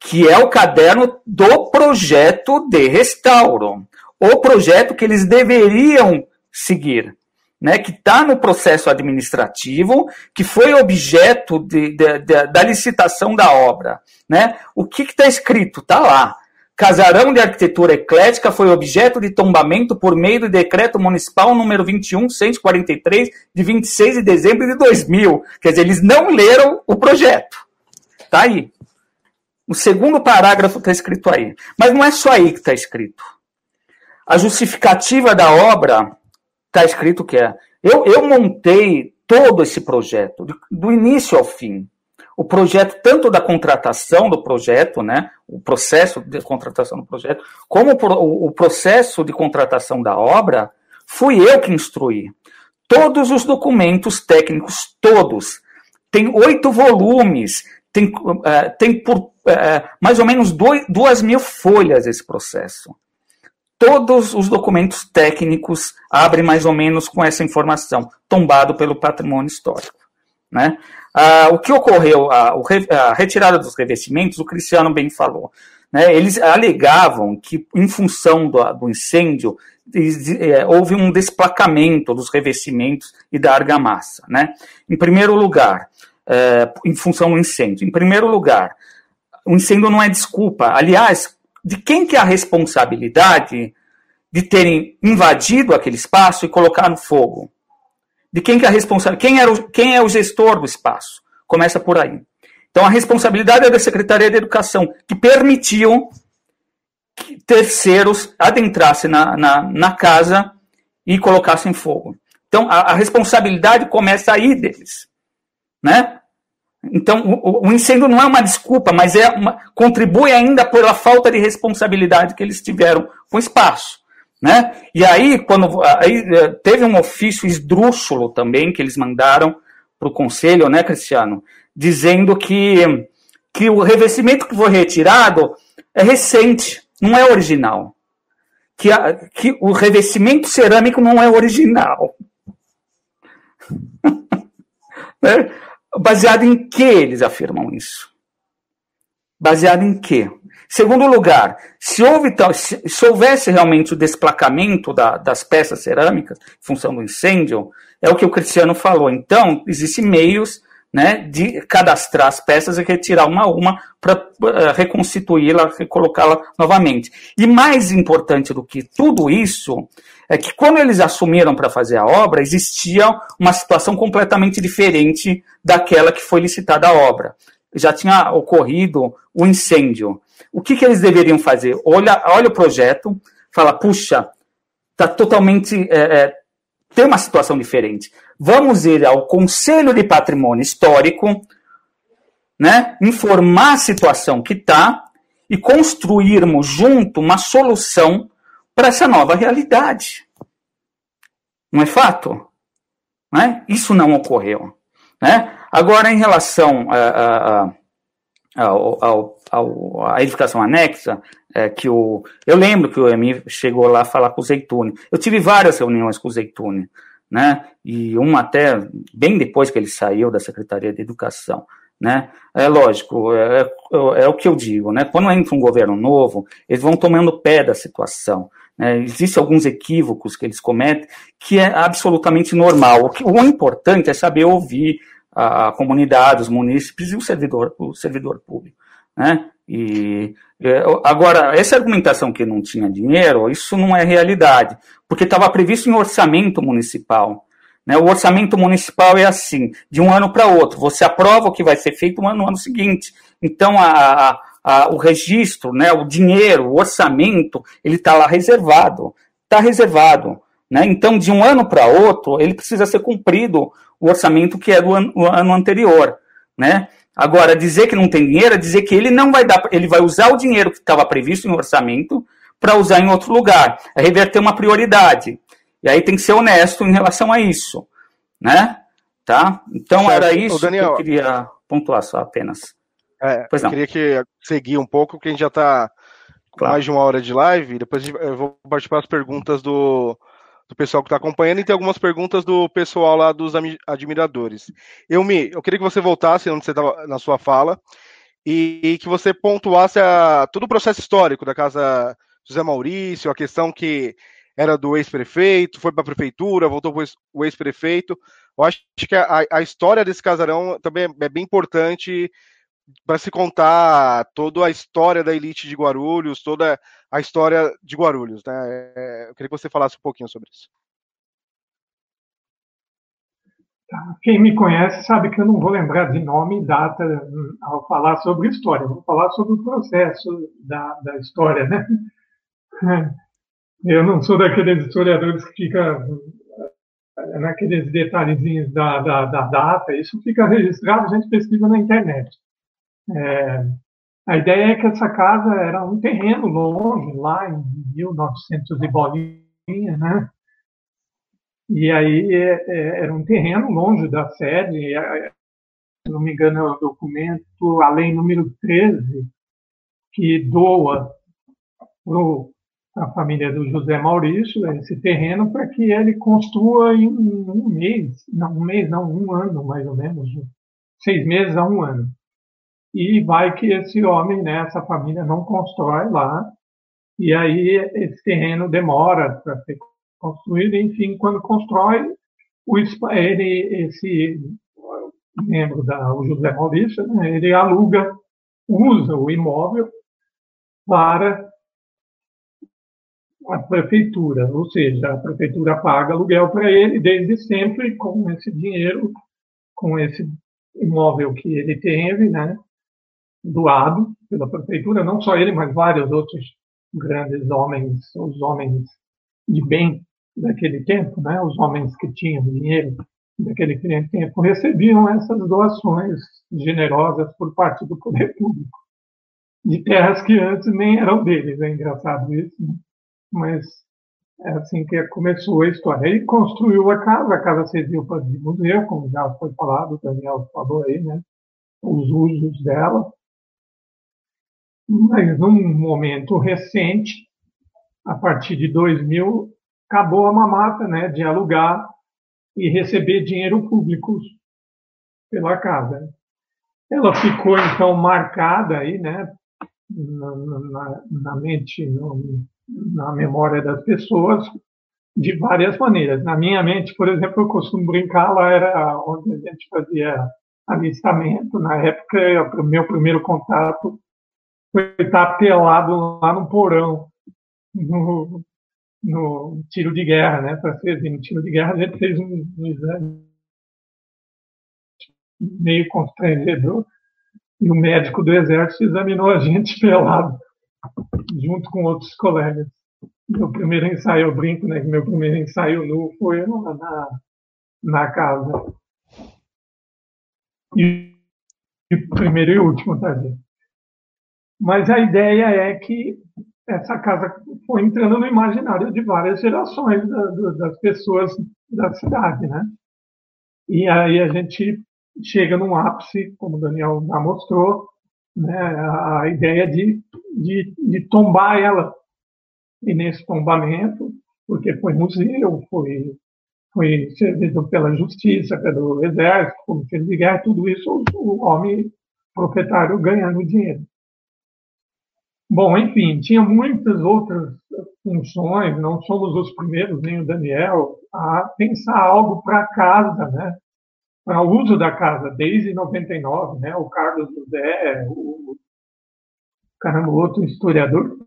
E: que é o caderno do projeto de restauro. O projeto que eles deveriam seguir. né, que está no processo administrativo, que foi objeto de, de, de, da licitação da obra. Né? O que está escrito? Está lá. Casarão de arquitetura eclética foi objeto de tombamento por meio do decreto municipal número 21.143, de 26 de dezembro de 2000. Quer dizer, eles não leram o projeto. Está aí. O segundo parágrafo está escrito aí. Mas não é só aí que está escrito. A justificativa da obra está escrito que é. Eu, eu montei todo esse projeto, do início ao fim. O projeto, tanto da contratação do projeto, né, o processo de contratação do projeto, como o, o processo de contratação da obra, fui eu que instruí. Todos os documentos técnicos, todos. Tem oito volumes, tem, uh, tem por uh, mais ou menos dois, duas mil folhas esse processo. Todos os documentos técnicos abrem mais ou menos com essa informação, tombado pelo patrimônio histórico. Né? Uh, o que ocorreu, a, a, retirada dos revestimentos, o Cristiano bem falou. Né? Eles alegavam que, em função do, do incêndio, é, houve um desplacamento dos revestimentos e da argamassa. Né? Em primeiro lugar, é, em função do incêndio. Em primeiro lugar, o incêndio não é desculpa. Aliás, de quem que é a responsabilidade de terem invadido aquele espaço e colocar no fogo? De quem que é a responsabilidade? Quem, era o, quem é o gestor do espaço? Começa por aí. Então, a responsabilidade é da Secretaria de Educação, que permitiu que terceiros adentrassem na, na, na casa e colocassem fogo. Então, a, a responsabilidade começa aí deles né? Então, o, o, incêndio não é uma desculpa, mas é uma, contribui ainda pela falta de responsabilidade que eles tiveram com o espaço. Né? E aí, quando aí, é, teve um ofício esdrúxulo também que eles mandaram para o conselho, né, Cristiano, dizendo que, que o revestimento que foi retirado é recente, não é original. Que, a, que o revestimento cerâmico não é original. <laughs> né? Baseado em que eles afirmam isso? Baseado em que? Segundo lugar, se, houve, se, se houvesse realmente o desplacamento da, das peças cerâmicas, em função do incêndio, é o que o Cristiano falou. Então, existem meios né, de cadastrar as peças e retirar uma a uma para eh, reconstituí-la, recolocá-la novamente. E mais importante do que tudo isso é que quando eles assumiram para fazer a obra, existia uma situação completamente diferente daquela que foi licitada a obra. Já tinha ocorrido o incêndio. O que, que eles deveriam fazer? Olha, olha o projeto, fala, puxa, está totalmente. É, é, tem uma situação diferente. Vamos ir ao Conselho de Patrimônio Histórico, né, informar a situação que está e construirmos junto uma solução para essa nova realidade. Não é fato? Não é? Isso não ocorreu. Né? Agora, em relação a, a, a, a edificação anexa, é, que o, eu lembro que o EMI chegou lá falar com o Zeitune. Eu tive várias reuniões com o Zeitune, né? e uma até bem depois que ele saiu da Secretaria de Educação. Né? É lógico, é, é, é o que eu digo, né? quando entra um governo novo, eles vão tomando pé da situação. Né? Existem alguns equívocos que eles cometem que é absolutamente normal. O, que, o importante é saber ouvir a, a comunidade, os munícipes e o servidor, o servidor público. Né? E é, agora, essa argumentação que não tinha dinheiro, isso não é realidade, porque estava previsto em orçamento municipal. Né? O orçamento municipal é assim, de um ano para outro. Você aprova o que vai ser feito no ano, no ano seguinte. Então, a, a a, o registro, né, o dinheiro, o orçamento, ele está lá reservado. Está reservado. Né? Então, de um ano para outro, ele precisa ser cumprido o orçamento que é do ano, ano anterior. Né? Agora, dizer que não tem dinheiro é dizer que ele não vai dar, ele vai usar o dinheiro que estava previsto em orçamento para usar em outro lugar. É reverter uma prioridade. E aí tem que ser honesto em relação a isso. Né? Tá? Então certo. era isso Daniel, que eu queria pontuar só apenas.
B: É, pois não. queria que seguir um pouco, porque a gente já está com mais de uma hora de live. Depois eu vou participar das perguntas do, do pessoal que está acompanhando e tem algumas perguntas do pessoal lá dos admiradores. Eu me, eu queria que você voltasse onde você estava na sua fala e, e, que você pontuasse a, todo o processo histórico da casa José Maurício, a questão que era do ex-prefeito, foi para a prefeitura, voltou para o ex-prefeito. Eu acho que a, a, história desse casarão também é bem importante para se contar toda a história da elite de Guarulhos, toda a história de Guarulhos. Né? É, eu queria que você falasse um pouquinho sobre isso.
F: Tá. Quem me conhece sabe que eu não vou lembrar de nome e data hum, ao falar sobre história, vou falar sobre o processo da, da história. Né? Eu não sou daqueles historiadores que fica eh, naqueles detalhezinhos da, da, da data, isso fica registrado, a gente pesquisa na internet. É, a ideia é que essa casa era um terreno longe, lá em 1900 e bolinha, né? E aí é, é, era um terreno longe da sede, é, se não me engano é o documento, a lei número 13, que doa para a família do José Maurício esse terreno para que ele construa em um mês, não um mês, não um ano mais ou menos, seis meses a um ano. E vai que esse homem, né, essa família não constrói lá, e aí esse terreno demora para ser construído, enfim, quando constrói, o, ele, esse membro da o José Maurício, né, ele aluga, usa o imóvel para a prefeitura, ou seja, a prefeitura paga aluguel para ele desde sempre com esse dinheiro, com esse imóvel que ele teve, né, doado pela prefeitura, não só ele, mas vários outros grandes homens, os homens de bem daquele tempo, né, os homens que tinham dinheiro daquele tempo, recebiam essas doações generosas por parte do poder público de terras que antes nem eram deles. É engraçado isso, né? mas é assim que começou a história. Ele construiu a casa, a casa serviu para de museu, como já foi falado, o Daniel falou aí, né? Os usos dela. Mas num momento recente, a partir de 2000, acabou a mamata, né, de alugar e receber dinheiro público pela casa. Ela ficou então marcada aí, né, na, na, na mente, no, na memória das pessoas de várias maneiras. Na minha mente, por exemplo, eu costumo brincar, lá era onde a gente fazia alistamento. Na época, o meu primeiro contato estar pelado lá no porão, no, no tiro de guerra, né? Para ser assim, no tiro de guerra a gente fez um, um exame meio constrangedor e o médico do exército examinou a gente <laughs> pelado junto com outros colegas. Meu primeiro ensaio, eu brinco, né? Meu primeiro ensaio nu foi na, na casa. E, e primeiro e último, tá, gente? Mas a ideia é que essa casa foi entrando no imaginário de várias gerações da, das pessoas da cidade, né? E aí a gente chega num ápice, como o Daniel já mostrou, né, a ideia de, de, de tombar ela. E nesse tombamento, porque foi museu, foi, foi servido pela justiça, pelo exército, como de guerra, tudo isso o homem proprietário ganhando dinheiro. Bom, enfim, tinha muitas outras funções, não somos os primeiros, nem o Daniel, a pensar algo para casa, né? para o uso da casa desde 99, né? O Carlos José, o caramba, outro historiador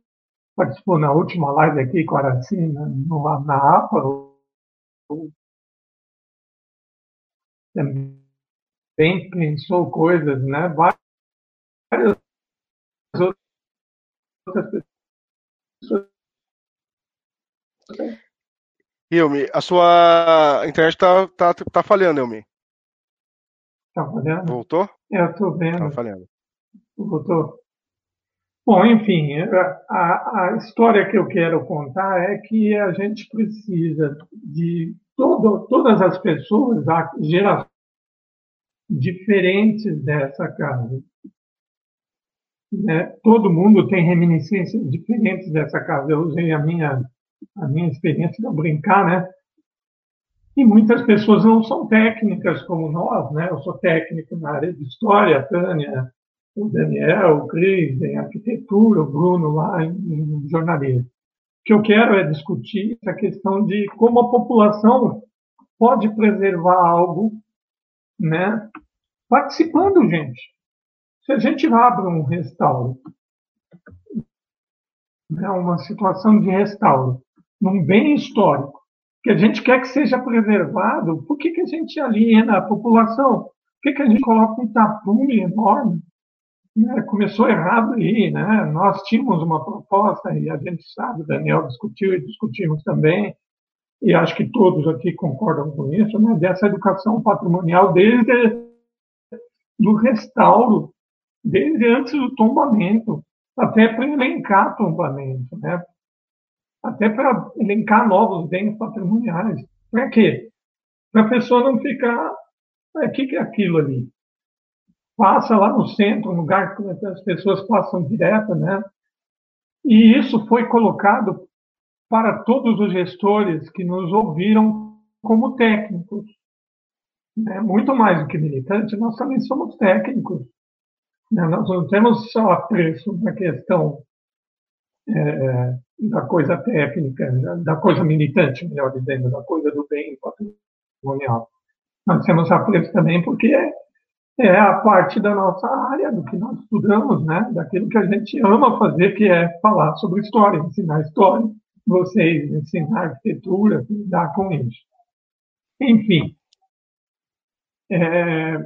F: participou na última live aqui com a Aracina, na, na APA, o, também pensou coisas, né? Várias outras pessoas.
B: Ilmi, a sua internet tá, tá, tá falhando, Ilmi.
F: Tá falhando?
B: Voltou?
F: É, eu tô vendo.
B: Tá falhando.
F: Voltou. Bom, enfim, a, a história que eu quero contar é que a gente precisa de todo, todas as pessoas, gerações diferentes dessa casa. Né? Todo mundo tem reminiscências diferentes dessa casa. Eu usei a minha, a minha experiência para brincar, né? E muitas pessoas não são técnicas como nós, né? Eu sou técnico na área de história, a Tânia, o Daniel, o Cris em arquitetura, o Bruno lá em, em jornalismo. que eu quero é discutir essa questão de como a população pode preservar algo, né? Participando, gente. Se a gente abre um restauro, né, uma situação de restauro, num bem histórico, que a gente quer que seja preservado, por que, que a gente aliena a população? Por que, que a gente coloca um tapume enorme? Né? Começou errado aí, né? Nós tínhamos uma proposta, e a gente sabe, o Daniel discutiu e discutimos também, e acho que todos aqui concordam com isso, né? dessa educação patrimonial desde do restauro, desde antes do tombamento, até para elencar tombamento, né? até para elencar novos bens patrimoniais. Para quê? Para a pessoa não ficar, o que, que é aquilo ali? Passa lá no centro, um lugar que as pessoas passam direto, né? E isso foi colocado para todos os gestores que nos ouviram como técnicos. Né? Muito mais do que militantes, nós também somos técnicos. Né? Nós não temos só apreço na questão é, da coisa técnica, da coisa militante, melhor dizendo, da coisa do bem patrimonial. Nós temos apreço também porque é, é a parte da nossa área, do que nós estudamos, né? daquilo que a gente ama fazer, que é falar sobre história, ensinar história, vocês ensinar arquitetura, lidar com isso. Enfim, é,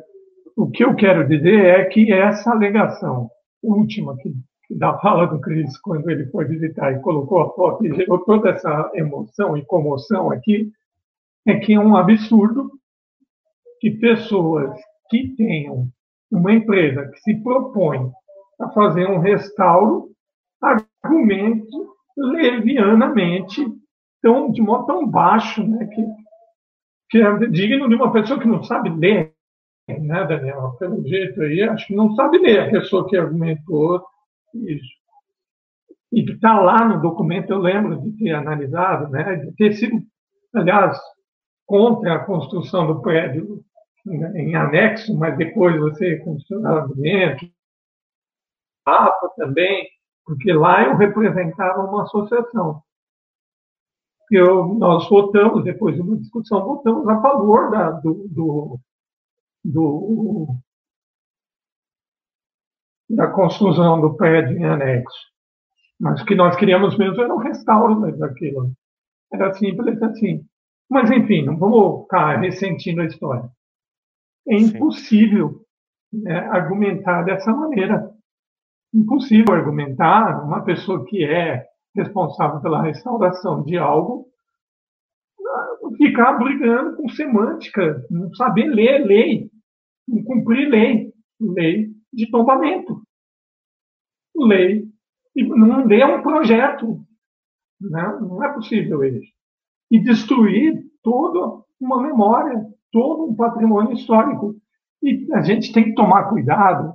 F: o que eu quero dizer é que essa alegação última que da fala do Cris quando ele foi visitar e colocou a foto e gerou toda essa emoção e comoção aqui, é que é um absurdo que pessoas que tenham uma empresa que se propõe a fazer um restauro argumente levianamente, tão, de modo tão baixo, né, que, que é digno de uma pessoa que não sabe ler, né, Daniel? Pelo jeito aí, acho que não sabe ler a pessoa que argumentou isso. E está lá no documento, eu lembro de ter analisado, né, de ter sido, aliás, contra a construção do prédio né, em anexo, mas depois você construiu dentro. APA também, porque lá eu representava uma associação. Eu, nós votamos, depois de uma discussão, votamos a favor da, do, do, do da construção do prédio em anexo. Mas o que nós queríamos mesmo era um restauro daquilo. Era simples assim. Mas, enfim, não vamos ficar ressentindo a história. É impossível né, argumentar dessa maneira. Impossível argumentar uma pessoa que é responsável pela restauração de algo ficar brigando com semântica, não saber ler lei, não cumprir lei, lei de tombamento. Lei. E não lê um projeto. Né? Não é possível isso. E destruir toda uma memória, todo um patrimônio histórico. E a gente tem que tomar cuidado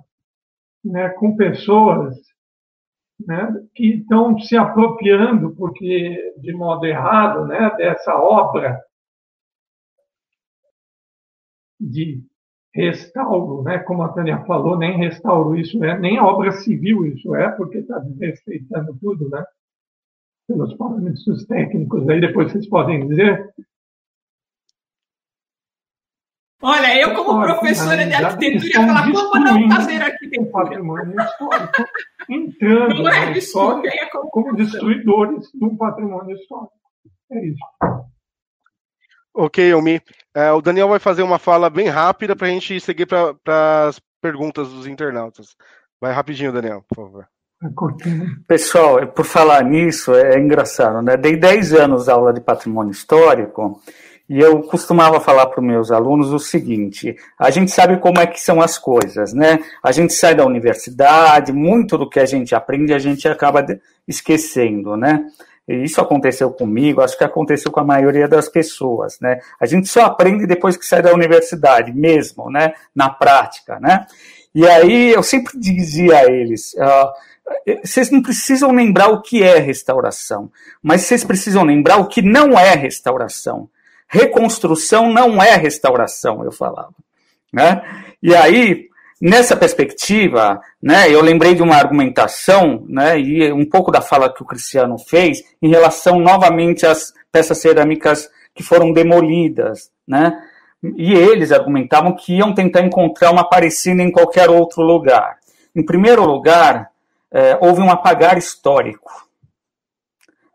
F: né, com pessoas né, que estão se apropriando, porque de modo errado, né, dessa obra de restauro, né? como a Tânia falou, nem restauro isso é, nem obra civil isso é, porque está desrespeitando tudo, né? pelos parâmetros técnicos. Aí depois vocês podem dizer.
C: Olha, eu como Olha, professora de arquitetura ia falar como não fazer arquitetura.
F: patrimônio histórico, entrando não é na história é como, destruidores de um patrimônio histórico. É isso.
B: Ok, Elmi. É, o Daniel vai fazer uma fala bem rápida para a gente seguir para as perguntas dos internautas. Vai rapidinho, Daniel, por favor.
E: Pessoal, por falar nisso, é engraçado, né? Dei 10 anos aula de patrimônio histórico e eu costumava falar para os meus alunos o seguinte: a gente sabe como é que são as coisas, né? A gente sai da universidade, muito do que a gente aprende a gente acaba esquecendo, né? Isso aconteceu comigo, acho que aconteceu com a maioria das pessoas, né? A gente só aprende depois que sai da universidade, mesmo, né? Na prática, né? E aí eu sempre dizia a eles, uh, vocês não precisam lembrar o que é restauração, mas vocês precisam lembrar o que não é restauração. Reconstrução não é restauração, eu falava, né? E aí nessa perspectiva, né, eu lembrei de uma argumentação, né, e um pouco da fala que o Cristiano fez em relação novamente às peças cerâmicas que foram demolidas, né, e eles argumentavam que iam tentar encontrar uma parecida em qualquer outro lugar. Em primeiro lugar, é, houve um apagar histórico.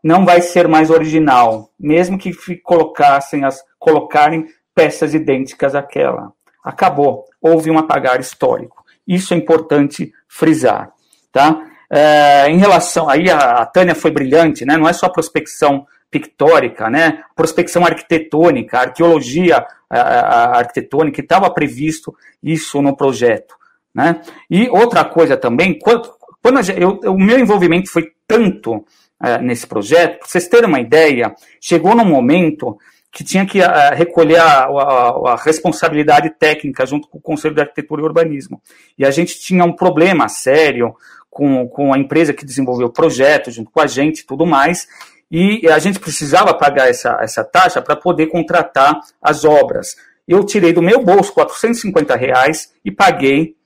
E: Não vai ser mais original, mesmo que colocassem as colocarem peças idênticas àquela. Acabou. Houve um apagar histórico. Isso é importante frisar, tá? É, em relação aí a, a Tânia foi brilhante, né? Não é só prospecção pictórica, né? Prospecção arquitetônica, arqueologia a, a arquitetônica, estava previsto isso no projeto, né? E outra coisa também, quando, quando eu, o meu envolvimento foi tanto é, nesse projeto, para vocês terem uma ideia, chegou num momento que tinha que uh, recolher a, a, a, responsabilidade técnica junto com o Conselho de Arquitetura e Urbanismo. E a gente tinha um problema sério com, com a empresa que desenvolveu o projeto, junto com a gente e tudo mais, e a gente precisava pagar essa, essa taxa para poder contratar as obras. Eu tirei do meu bolso 450 reais e paguei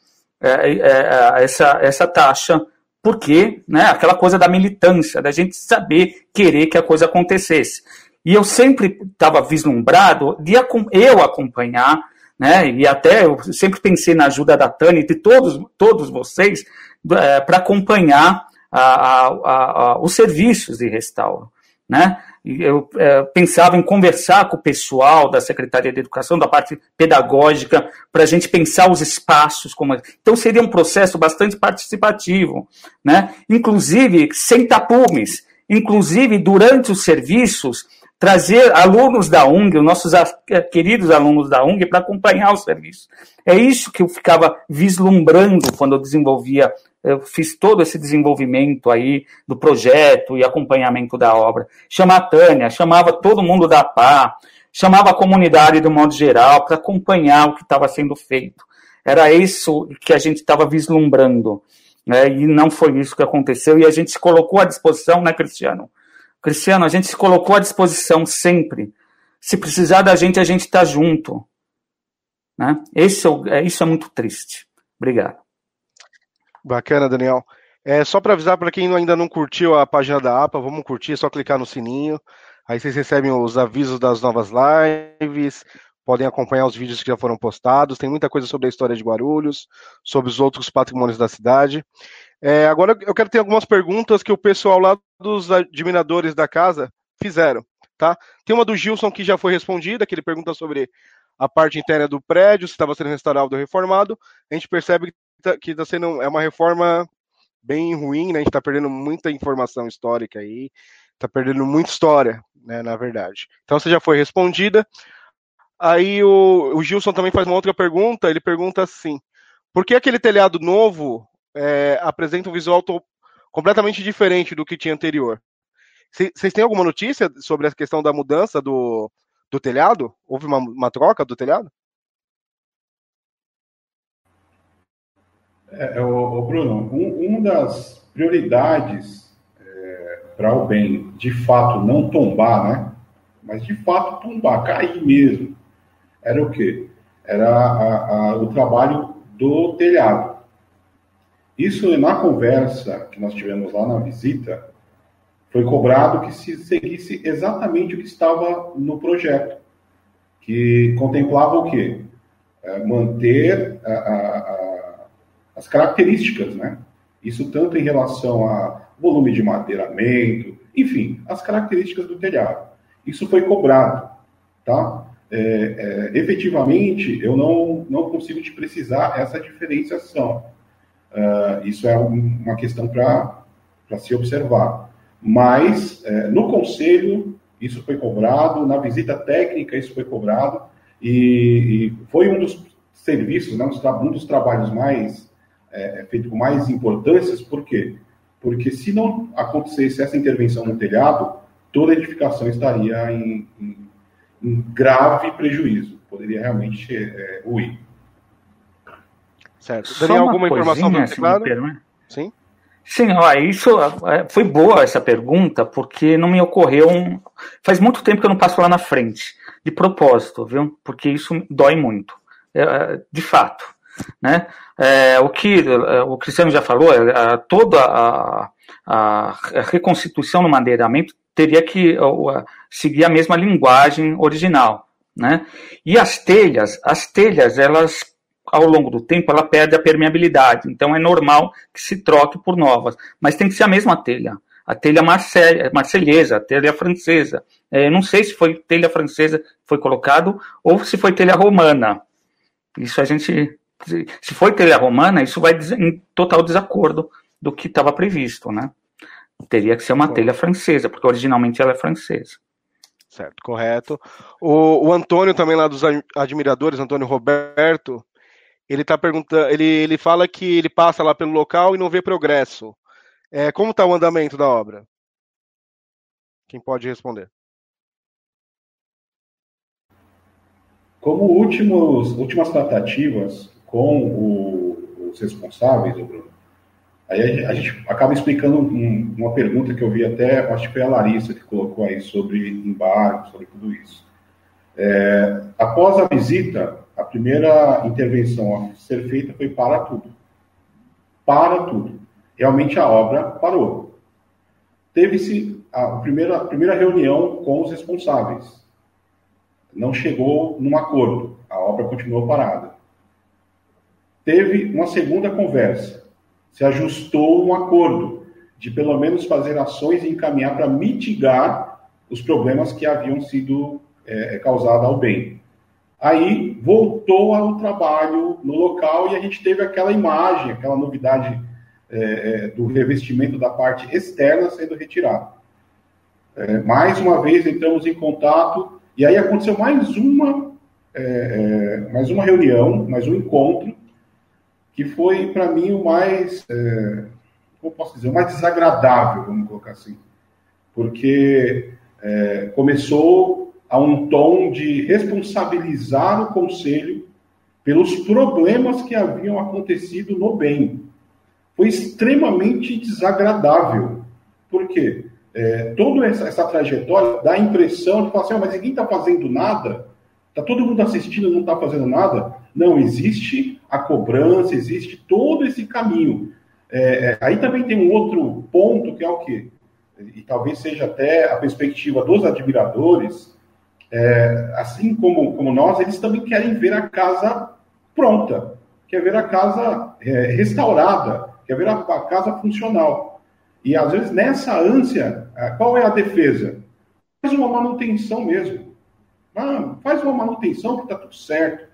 E: é, é, essa, essa taxa, porque né, aquela coisa da militância, da gente saber, querer que a coisa acontecesse. E eu sempre estava vislumbrado de eu acompanhar, né, e até eu sempre pensei na ajuda da Tânia e de todos, todos vocês, é, para acompanhar a, a, a, os serviços de restauro né? Eu é, pensava em conversar com o pessoal da Secretaria de Educação, da parte pedagógica, para a gente pensar os espaços. Como... Então, seria um processo bastante participativo, né? inclusive sem tapumes, inclusive durante os serviços, trazer alunos da UNG, os nossos queridos alunos da UNG, para acompanhar o serviço. É isso que eu ficava vislumbrando quando eu desenvolvia eu fiz todo esse desenvolvimento aí do projeto e acompanhamento da obra. Chamava a Tânia, chamava todo mundo da PA, chamava a comunidade do modo geral para acompanhar o que estava sendo feito. Era isso que a gente estava vislumbrando. Né? E não foi isso que aconteceu. E a gente se colocou à disposição, né, Cristiano? Cristiano, a gente se colocou à disposição sempre. Se precisar da gente, a gente está junto. Né? Esse é, isso é muito triste. Obrigado.
B: Bacana, Daniel. É, só para avisar para quem ainda não curtiu a página da APA, vamos curtir, é só clicar no sininho. Aí vocês recebem os avisos das novas lives, podem acompanhar os vídeos que já foram postados. Tem muita coisa sobre a história de Guarulhos, sobre os outros patrimônios da cidade. É, agora eu quero ter algumas perguntas que o pessoal lá dos admiradores da casa fizeram, tá? Tem uma do Gilson que já foi respondida, que ele pergunta sobre a parte interna do prédio, se estava sendo restaurado ou reformado. A gente percebe Tá, que está sendo é uma reforma bem ruim, né? A gente está perdendo muita informação histórica aí, está perdendo muita história, né? Na verdade. Então você já foi respondida. Aí o, o Gilson também faz uma outra pergunta. Ele pergunta assim: por que aquele telhado novo é, apresenta um visual completamente diferente do que tinha anterior? Vocês têm alguma notícia sobre a questão da mudança do, do telhado? Houve uma, uma troca do telhado?
D: É, é, o, o Bruno, um, uma das prioridades é, para o bem, de fato, não tombar, né? Mas de fato tombar, cair mesmo, era o quê? Era a, a, o trabalho do telhado. Isso, na conversa que nós tivemos lá na visita, foi cobrado que se seguisse exatamente o que estava no projeto, que contemplava o quê? É, manter a, a as características, né? Isso tanto em relação a volume de madeiramento, enfim, as características do telhado. Isso foi cobrado, tá? É, é, efetivamente, eu não, não consigo te precisar essa diferenciação. Uh, isso é uma questão para se observar. Mas, é, no conselho, isso foi cobrado, na visita técnica, isso foi cobrado, e, e foi um dos serviços, né, um dos trabalhos mais é, feito com mais importâncias, por quê? Porque se não acontecesse essa intervenção no telhado, toda a edificação estaria em, em, em grave prejuízo, poderia realmente é, ruir.
E: Certo. Daniel, alguma informação do teclado? Sim. Sim, ó, isso é, foi boa essa pergunta, porque não me ocorreu. Um... Faz muito tempo que eu não passo lá na frente, de propósito, viu? Porque isso dói muito, é, de fato. Né? É, o que é, o Cristiano já falou, é, toda a, a, reconstituição no madeiramento teria que seguir a mesma linguagem original. Né? E as telhas, as telhas, elas ao longo do tempo ela perde a permeabilidade, então é normal que se troque por novas, mas tem que ser a mesma telha a telha marselhesa, a telha francesa. É, não sei se foi telha francesa que foi colocado ou se foi telha romana. Isso a gente. Se foi telha romana, isso vai em total desacordo do que estava previsto, né? Teria que ser uma telha francesa, porque originalmente ela é francesa.
B: Certo, correto. O, o Antônio também lá dos admiradores, Antônio Roberto, ele tá perguntando, ele, ele fala que ele passa lá pelo local e não vê progresso. É, como está o andamento da obra? Quem pode responder?
D: Como últimos, últimas tratativas com o, os responsáveis, Bruno, aí a, gente acaba explicando um, uma pergunta que eu vi até, acho que foi a Larissa que colocou aí sobre embargo, sobre tudo isso. É, após a visita, a primeira intervenção a ser feita foi para tudo. Para tudo realmente a obra parou. Teve-se a primeira, a primeira reunião com os responsáveis. Não chegou num acordo, a obra continuou parada. Teve uma segunda conversa, se ajustou um acordo de pelo menos fazer ações e encaminhar para mitigar os problemas que haviam sido é, causados ao bem. Aí voltou ao trabalho no local e a gente teve aquela imagem, aquela novidade é, é, do revestimento da parte externa sendo retirado. É, mais uma vez entramos em contato e aí aconteceu mais uma é, é mais uma reunião, mais um encontro que foi para mim o mais é, como posso dizer, o mais desagradável, vamos colocar assim, porque começou a um tom de responsabilizar o conselho pelos problemas que haviam acontecido no bem foi extremamente desagradável. Por quê? É, toda essa, essa, trajetória dá a impressão de falar assim, oh, mas ninguém está fazendo nada, está todo mundo assistindo não está fazendo nada. Não, existe a cobrança, existe todo esse caminho. É, é, aí também tem um outro ponto que é o quê? E talvez seja até a perspectiva dos admiradores, é, assim como, como nós, eles também querem ver a casa pronta, quer ver a casa é, restaurada, quer ver a, a casa funcional. E às vezes nessa ânsia, qual é a defesa? Faz uma manutenção mesmo. Ah, faz uma manutenção que está tudo certo.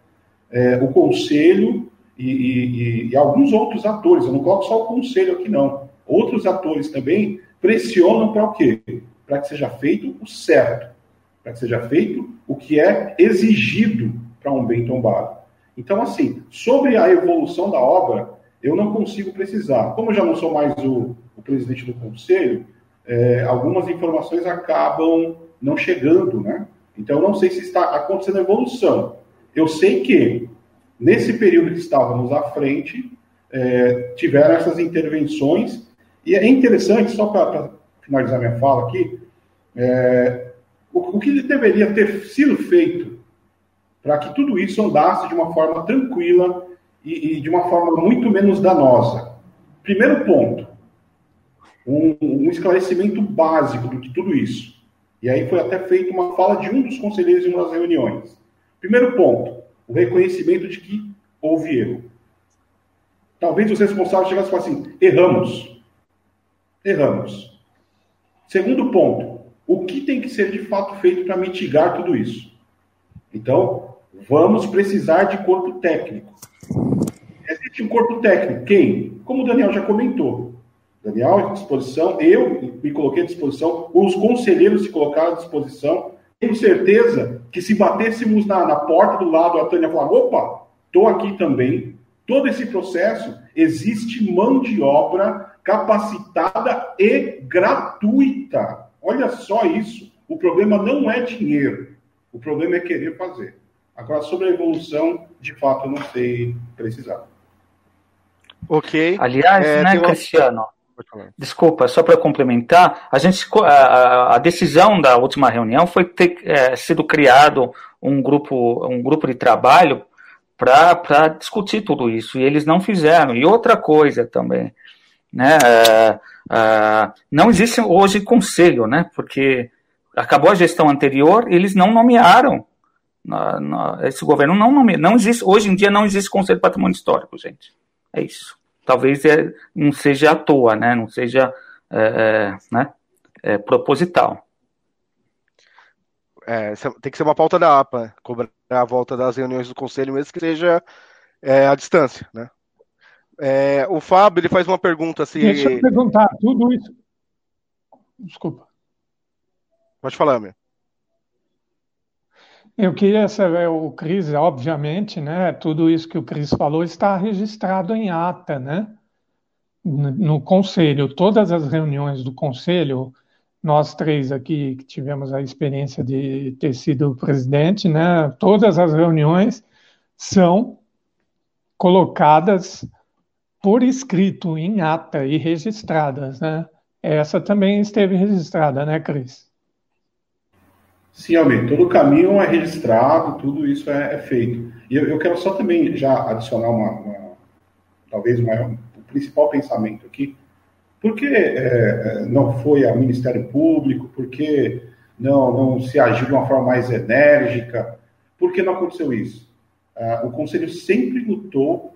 D: É, o conselho e, e, e, alguns outros atores, eu não coloco só o conselho aqui não, outros atores também pressionam para o quê? Para que seja feito o certo, para que seja feito o que é exigido para um bem tombado. Então, assim, sobre a evolução da obra, eu não consigo precisar. Como eu já não sou mais o, o presidente do conselho, é, algumas informações acabam não chegando, né? Então, eu não sei se está acontecendo evolução. Eu sei que, nesse período que estávamos à frente, é, tiveram essas intervenções, e é interessante, só para finalizar minha fala aqui, é, o, o que deveria ter sido feito para que tudo isso andasse de uma forma tranquila e, e de uma forma muito menos danosa. Primeiro ponto, um, um, esclarecimento básico do que tudo isso. E aí foi até feita uma fala de um dos conselheiros em uma das reuniões. Primeiro ponto, o reconhecimento de que houve erro. Talvez os responsáveis chegassem e assim, erramos. Erramos. Segundo ponto, o que tem que ser de fato feito para mitigar tudo isso? Então, vamos precisar de corpo técnico. Existe um corpo técnico. Quem? Como o Daniel já comentou. Daniel à disposição, eu me coloquei à disposição, os conselheiros se colocaram à disposição. Tenho certeza que se batêssemos na, na porta do lado, a Tânia falar: opa, estou aqui também. Todo esse processo existe mão de obra capacitada e gratuita. Olha só isso. O problema não é dinheiro, o problema é querer fazer. Agora, sobre a evolução, de fato, eu não sei precisar.
E: Ok. Aliás, é, né, uma... Cristiano? Desculpa, só para complementar, a gente a, a, decisão da última reunião foi ter é, sido criado um grupo um grupo de trabalho para discutir tudo isso, e eles não fizeram. E outra coisa também, né, é, é, não existe hoje conselho, né, porque acabou a gestão anterior, eles não nomearam, na, esse governo não nomeia, não existe, hoje em dia não existe conselho de patrimônio histórico, gente, é isso. Talvez é, não seja à toa, né, não seja, é, é né, é, proposital.
B: É, tem que ser uma pauta da APA, cobrar a volta das reuniões do conselho, mesmo que seja é, à distância, né? É, o Fábio ele faz uma pergunta assim.
F: Deixa eu perguntar, tudo isso. Desculpa.
B: Pode falar, meu.
F: Eu queria saber, o Cris, obviamente, né? Tudo isso que o Cris falou está registrado em ata, né? No, no conselho, todas as reuniões do conselho nós três aqui que tivemos a experiência de ter sido presidente, né, todas as reuniões são colocadas por escrito, em ata e registradas, né? Essa também esteve registrada, né, Cris?
D: Sim, Almir, todo o caminho é registrado, tudo isso é, é feito. E eu, eu, quero só também já adicionar uma, uma talvez o principal pensamento aqui, por que é, não foi ao Ministério Público? Por que não, não se agiu de uma forma mais enérgica? Por que não aconteceu isso? Ah, o Conselho sempre lutou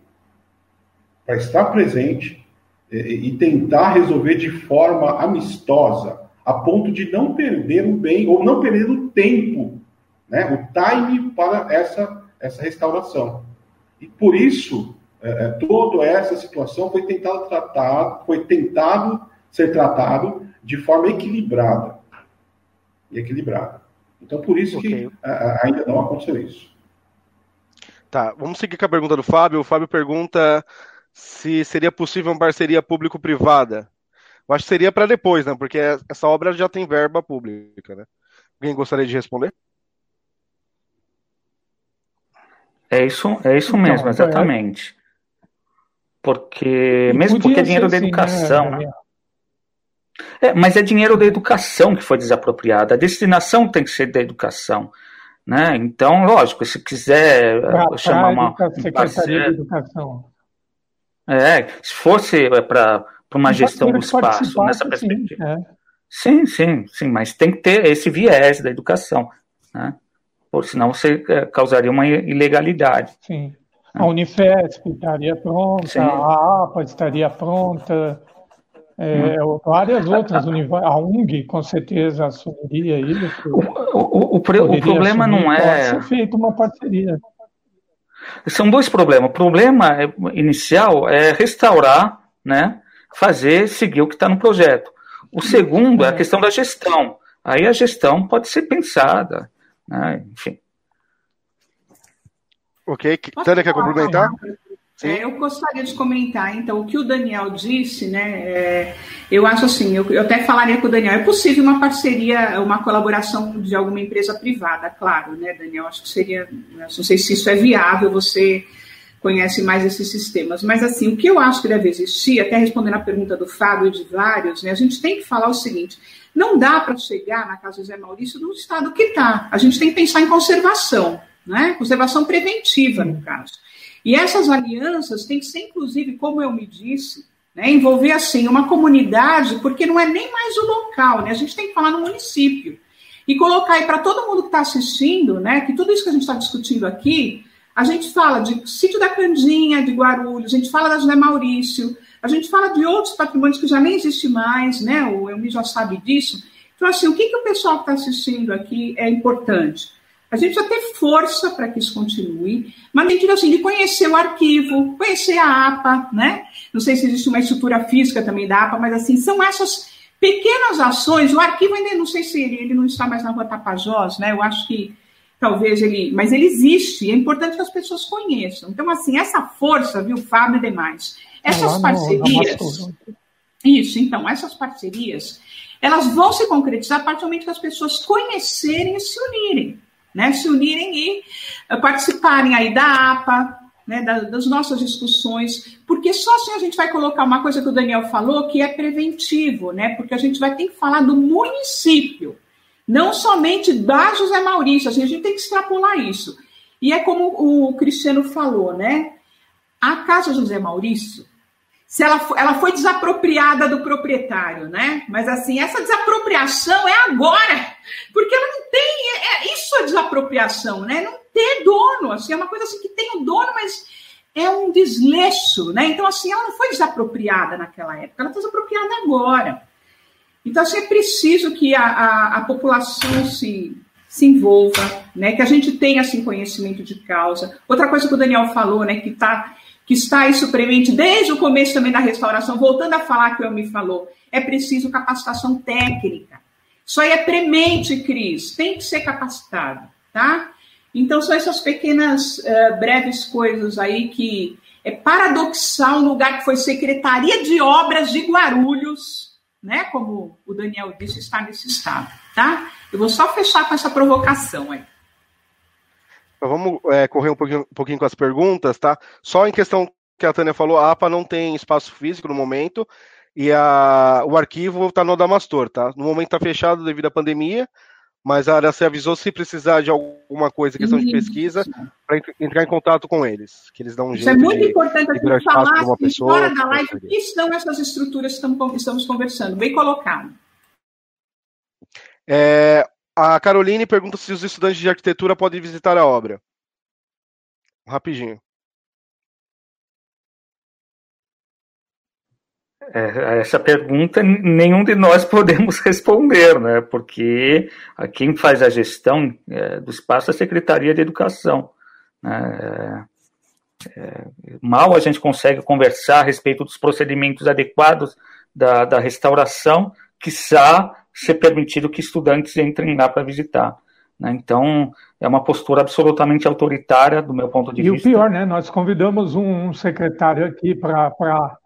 D: para estar presente e, e tentar resolver de forma amistosa, a ponto de não perder o bem ou não perder o tempo, né, o time para essa, essa restauração. E por isso é, é, toda essa situação foi tentado tratar, foi tentado ser tratado de forma equilibrada e equilibrada. Então, por isso okay. que ainda não aconteceu isso.
B: Tá, vamos seguir com a pergunta do Fábio. O Fábio pergunta se seria possível uma parceria público-privada. Eu acho que seria para depois, né? Porque essa obra já tem verba pública, né? Alguém gostaria de responder?
E: É isso, é isso mesmo, então, exatamente. Porque, e mesmo porque é dinheiro da assim, educação. Né? É, mas é dinheiro da educação que foi desapropriado. A destinação tem que ser da educação. Né? Então, lógico, se quiser pra, eh, chamar uma. Secretaria de Educação. É, se fosse é, para uma gestão do espaço nessa perspectiva. Sim, é. sim, sim, sim, mas tem que ter esse viés da educação. Né? Por senão você é, causaria uma ilegalidade.
F: Sim. A Unifesp estaria pronta, Sim. a APA estaria pronta, é, hum. várias outras, a UNG com certeza assumiria isso.
E: O, o, o, o problema não é.
F: Pode ser feita uma parceria.
E: São dois problemas. O problema inicial é restaurar, né, fazer, seguir o que está no projeto. O segundo é a questão da gestão. Aí a gestão pode ser pensada, né, enfim.
B: Ok, Tânia quer complementar?
C: É, eu gostaria de comentar, então, o que o Daniel disse, né? É, eu acho assim, eu, eu, até falaria com o Daniel, é possível uma parceria, uma colaboração de alguma empresa privada, claro, né, Daniel? Acho que seria, não sei se isso é viável, você conhece mais esses sistemas. Mas, assim, o que eu acho que deve existir, até respondendo a pergunta do Fábio e de vários, né, a gente tem que falar o seguinte: não dá para chegar na casa do Zé Maurício no estado que está. A gente tem que pensar em conservação né? conservação preventiva, no caso. E essas alianças têm que ser, inclusive, como eu me disse, né, envolver assim uma comunidade, porque não é nem mais o local, né? A gente tem que falar no município e colocar aí para todo mundo que está assistindo, né? Que tudo isso que a gente está discutindo aqui, a gente fala de sítio da Candinha, de Guarulhos, a gente fala da José Maurício, a gente fala de outros patrimônios que já nem existe mais, né? O Elmi já sabe disso. Então, assim, o que, que o pessoal que está assistindo aqui é importante? A gente precisa ter força para que isso continue, mas sentido assim, de conhecer o arquivo, conhecer a APA, né? Não sei se existe uma estrutura física também da APA, mas assim, são essas pequenas ações. O arquivo ainda não sei se ele, ele não está mais na rua Tapajós, né? Eu acho que talvez ele. Mas ele existe, é importante que as pessoas conheçam. Então, assim, essa força, viu, Fábio e demais, essas parcerias. Isso, então, essas parcerias, elas vão se concretizar a partir do momento que as pessoas conhecerem e se unirem né, se unirem e uh, participarem aí da APA, né, da, das nossas discussões, porque só assim a gente vai colocar uma coisa que o Daniel falou, que é preventivo, né, porque a gente vai ter que falar do município, não somente da José Maurício, assim, a gente tem que extrapolar isso. E é como o Cristiano falou, né? A Casa José Maurício, se ela, ela foi desapropriada do proprietário, né? Mas assim, essa desapropriação é agora, porque ela não tem, é, é isso é desapropriação, né? Não ter dono, assim, é uma coisa assim que tem o dono, mas é um desleixo, né? Então assim, ela não foi desapropriada naquela época, ela está desapropriada agora. Então assim, é preciso que a, a, a população se se envolva, né? Que a gente tenha assim conhecimento de causa. Outra coisa que o Daniel falou, né? Que tá que está aí supremente desde o começo também da restauração, voltando a falar que o me falou, é preciso capacitação técnica. Isso aí é premente, Cris, tem que ser capacitado, tá? Então são essas pequenas uh, breves coisas aí que é paradoxal um lugar que foi Secretaria de Obras de Guarulhos, né? Como o Daniel disse, está nesse estado, tá? Eu vou só fechar com essa provocação aí.
B: Então, vamos é, correr um pouquinho, um pouquinho, com as perguntas, tá? Só em questão que a Tânia falou, a APA não tem espaço físico no momento e a, o arquivo está no Adamastor, tá? No momento está fechado devido à pandemia, mas a área se avisou se precisar de alguma coisa, questão de pesquisa, para entrar em contato com eles, que eles dão um
C: Isso
B: jeito.
C: Isso é muito de, importante a gente falar uma pessoa, fora da live o que são essas estruturas que estamos conversando. Bem colocado.
B: É, a Caroline pergunta se os estudantes de arquitetura podem visitar a obra. Rapidinho.
E: É, essa pergunta nenhum de nós <laughs> podemos responder, né? Porque quem faz a gestão é, do espaço é a Secretaria de Educação. Né? É, é, mal a gente consegue conversar a respeito dos procedimentos adequados da, da restauração, quiçá ser permitido que estudantes entrem lá para visitar. Né? Então, é uma postura absolutamente autoritária, do meu ponto de
F: e
E: vista.
F: E o pior, né? Nós convidamos um secretário aqui para. Pra...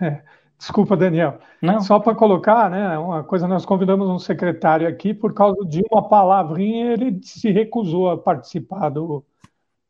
F: <laughs> Desculpa, Daniel. Não. Só para colocar, né? Uma coisa, nós convidamos um secretário aqui por causa de uma palavrinha, ele se recusou a participar do,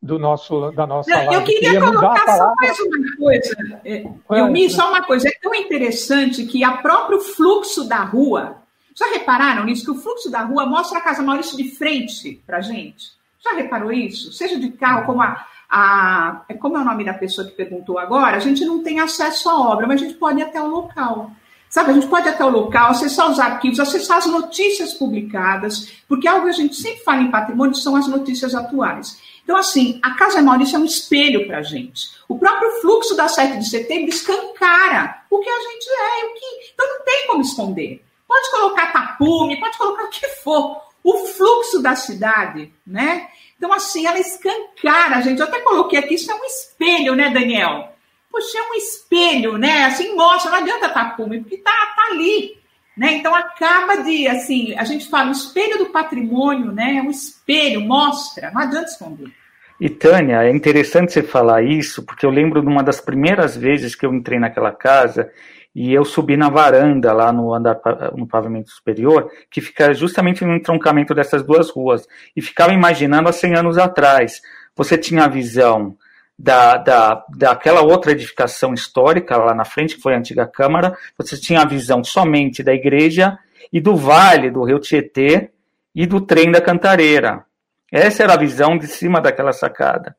F: do nosso, da nossa Não,
C: live. Eu queria, queria colocar só mais uma coisa. É, eu me só uma coisa. É tão interessante que a próprio fluxo da rua. Já repararam nisso? Que o fluxo da rua mostra a Casa Maurício de frente para gente. Já reparou isso? Seja de carro, como a, a. Como é o nome da pessoa que perguntou agora? A gente não tem acesso à obra, mas a gente pode ir até o local. Sabe, a gente pode ir até o local, acessar os arquivos, acessar as notícias publicadas, porque algo que a gente sempre fala em patrimônio são as notícias atuais. Então, assim, a Casa Maurício é um espelho para a gente. O próprio fluxo da 7 de setembro escancara o que a gente é. O que... Então, não tem como esconder. Pode colocar tapume, pode colocar <laughs> o que for. O fluxo da cidade, né? Então, assim, ela escancara a gente. Eu até coloquei aqui, isso é um espelho, né, Daniel? Poxa, é um espelho, né? Assim, mostra, não adianta tapume, porque tá, tá ali. Né? Então acaba de, assim, a gente fala o espelho do patrimônio, né? É um espelho, mostra, não adianta esconder.
E: E Tânia, é interessante você falar isso, porque eu lembro de uma das primeiras vezes que eu entrei naquela casa e eu subi na varanda lá no andar no pavimento superior, que fica justamente no entroncamento dessas duas ruas, e ficava imaginando há 100 anos atrás. Você tinha a visão da, da, daquela outra edificação histórica lá na frente, que foi a antiga Câmara, você tinha a visão somente da igreja e do vale do rio Tietê e do trem da Cantareira. Essa era a visão de cima daquela sacada.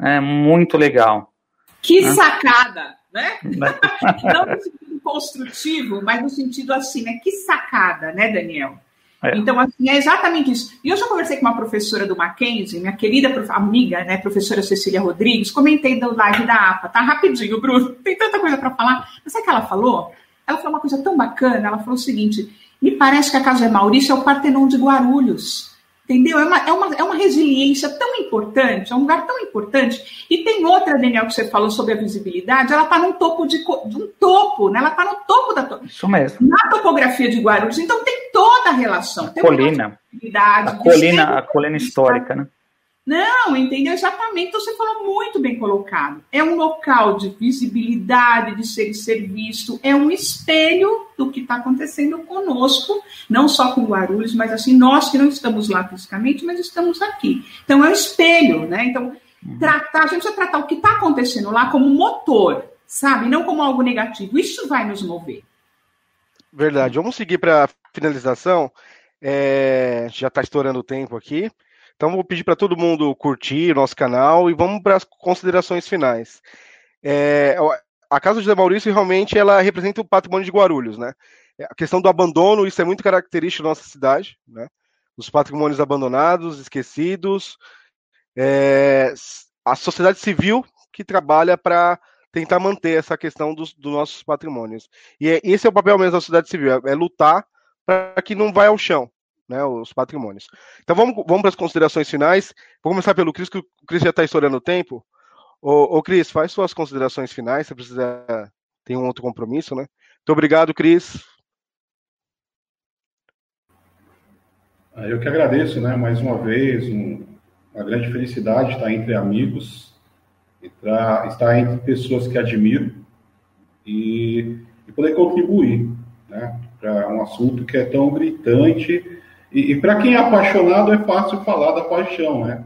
E: É muito legal.
C: Que né? sacada, né? <laughs> Não no sentido construtivo, mas no sentido assim, né? Que sacada, né, Daniel? É. Então, assim, é exatamente isso. E eu já conversei com uma professora do Mackenzie, minha querida amiga, né, professora Cecília Rodrigues, comentei da live da APA, tá? Rapidinho, Bruno, <laughs> tem tanta coisa para falar. Mas sabe o que ela falou? Ela falou uma coisa tão bacana, ela falou o seguinte, me parece que a Casa Maurício é o Partenon de Guarulhos. Entendeu? É uma, é, uma, é uma resiliência tão importante, é um lugar tão importante. E tem outra, Daniel, que você falou sobre a visibilidade, ela está no topo de, de, um topo, né? Ela está no topo da
E: Isso mesmo.
C: Na topografia de Guarulhos. Então tem toda a relação. Tem
E: colina. A colina, a colina histórica, né?
C: Não, entendeu? Exatamente. Então, você falou muito bem colocado. É um local de visibilidade, de ser ser visto, é um espelho do que está acontecendo conosco, não só com Guarulhos, mas assim, nós que não estamos lá fisicamente, mas estamos aqui. Então, é um espelho, né? Então, uhum. tratar, a gente vai tratar o que está acontecendo lá como motor, sabe? Não como algo negativo. Isso vai nos mover.
B: Verdade. Vamos seguir para a finalização. É, já está estourando o tempo aqui. Então vou pedir para todo mundo curtir nosso canal e vamos para as considerações finais. É, a casa de José Maurício realmente ela representa o patrimônio de Guarulhos, né? A questão do abandono, isso é muito característico da nossa cidade, né? Os patrimônios abandonados, esquecidos, é, a sociedade civil que trabalha para tentar manter essa questão dos, dos nossos patrimônios. E é, esse é o papel mesmo da sociedade civil, é, é lutar para que não vá ao chão, né, os patrimônios. Então vamos, vamos para as considerações finais. Vou começar pelo Cris, que o Cris já está estourando o tempo. Ô, ô, Cris, faz suas considerações finais, você precisa ter um outro compromisso, né? Muito obrigado, Cris.
D: Ah, eu que agradeço, né, mais uma vez, um, uma grande felicidade estar entre amigos entrar, estar entre pessoas que admiro e, e poder contribuir né, para um assunto que é tão gritante. E, e para quem é apaixonado, é fácil falar da paixão. Né?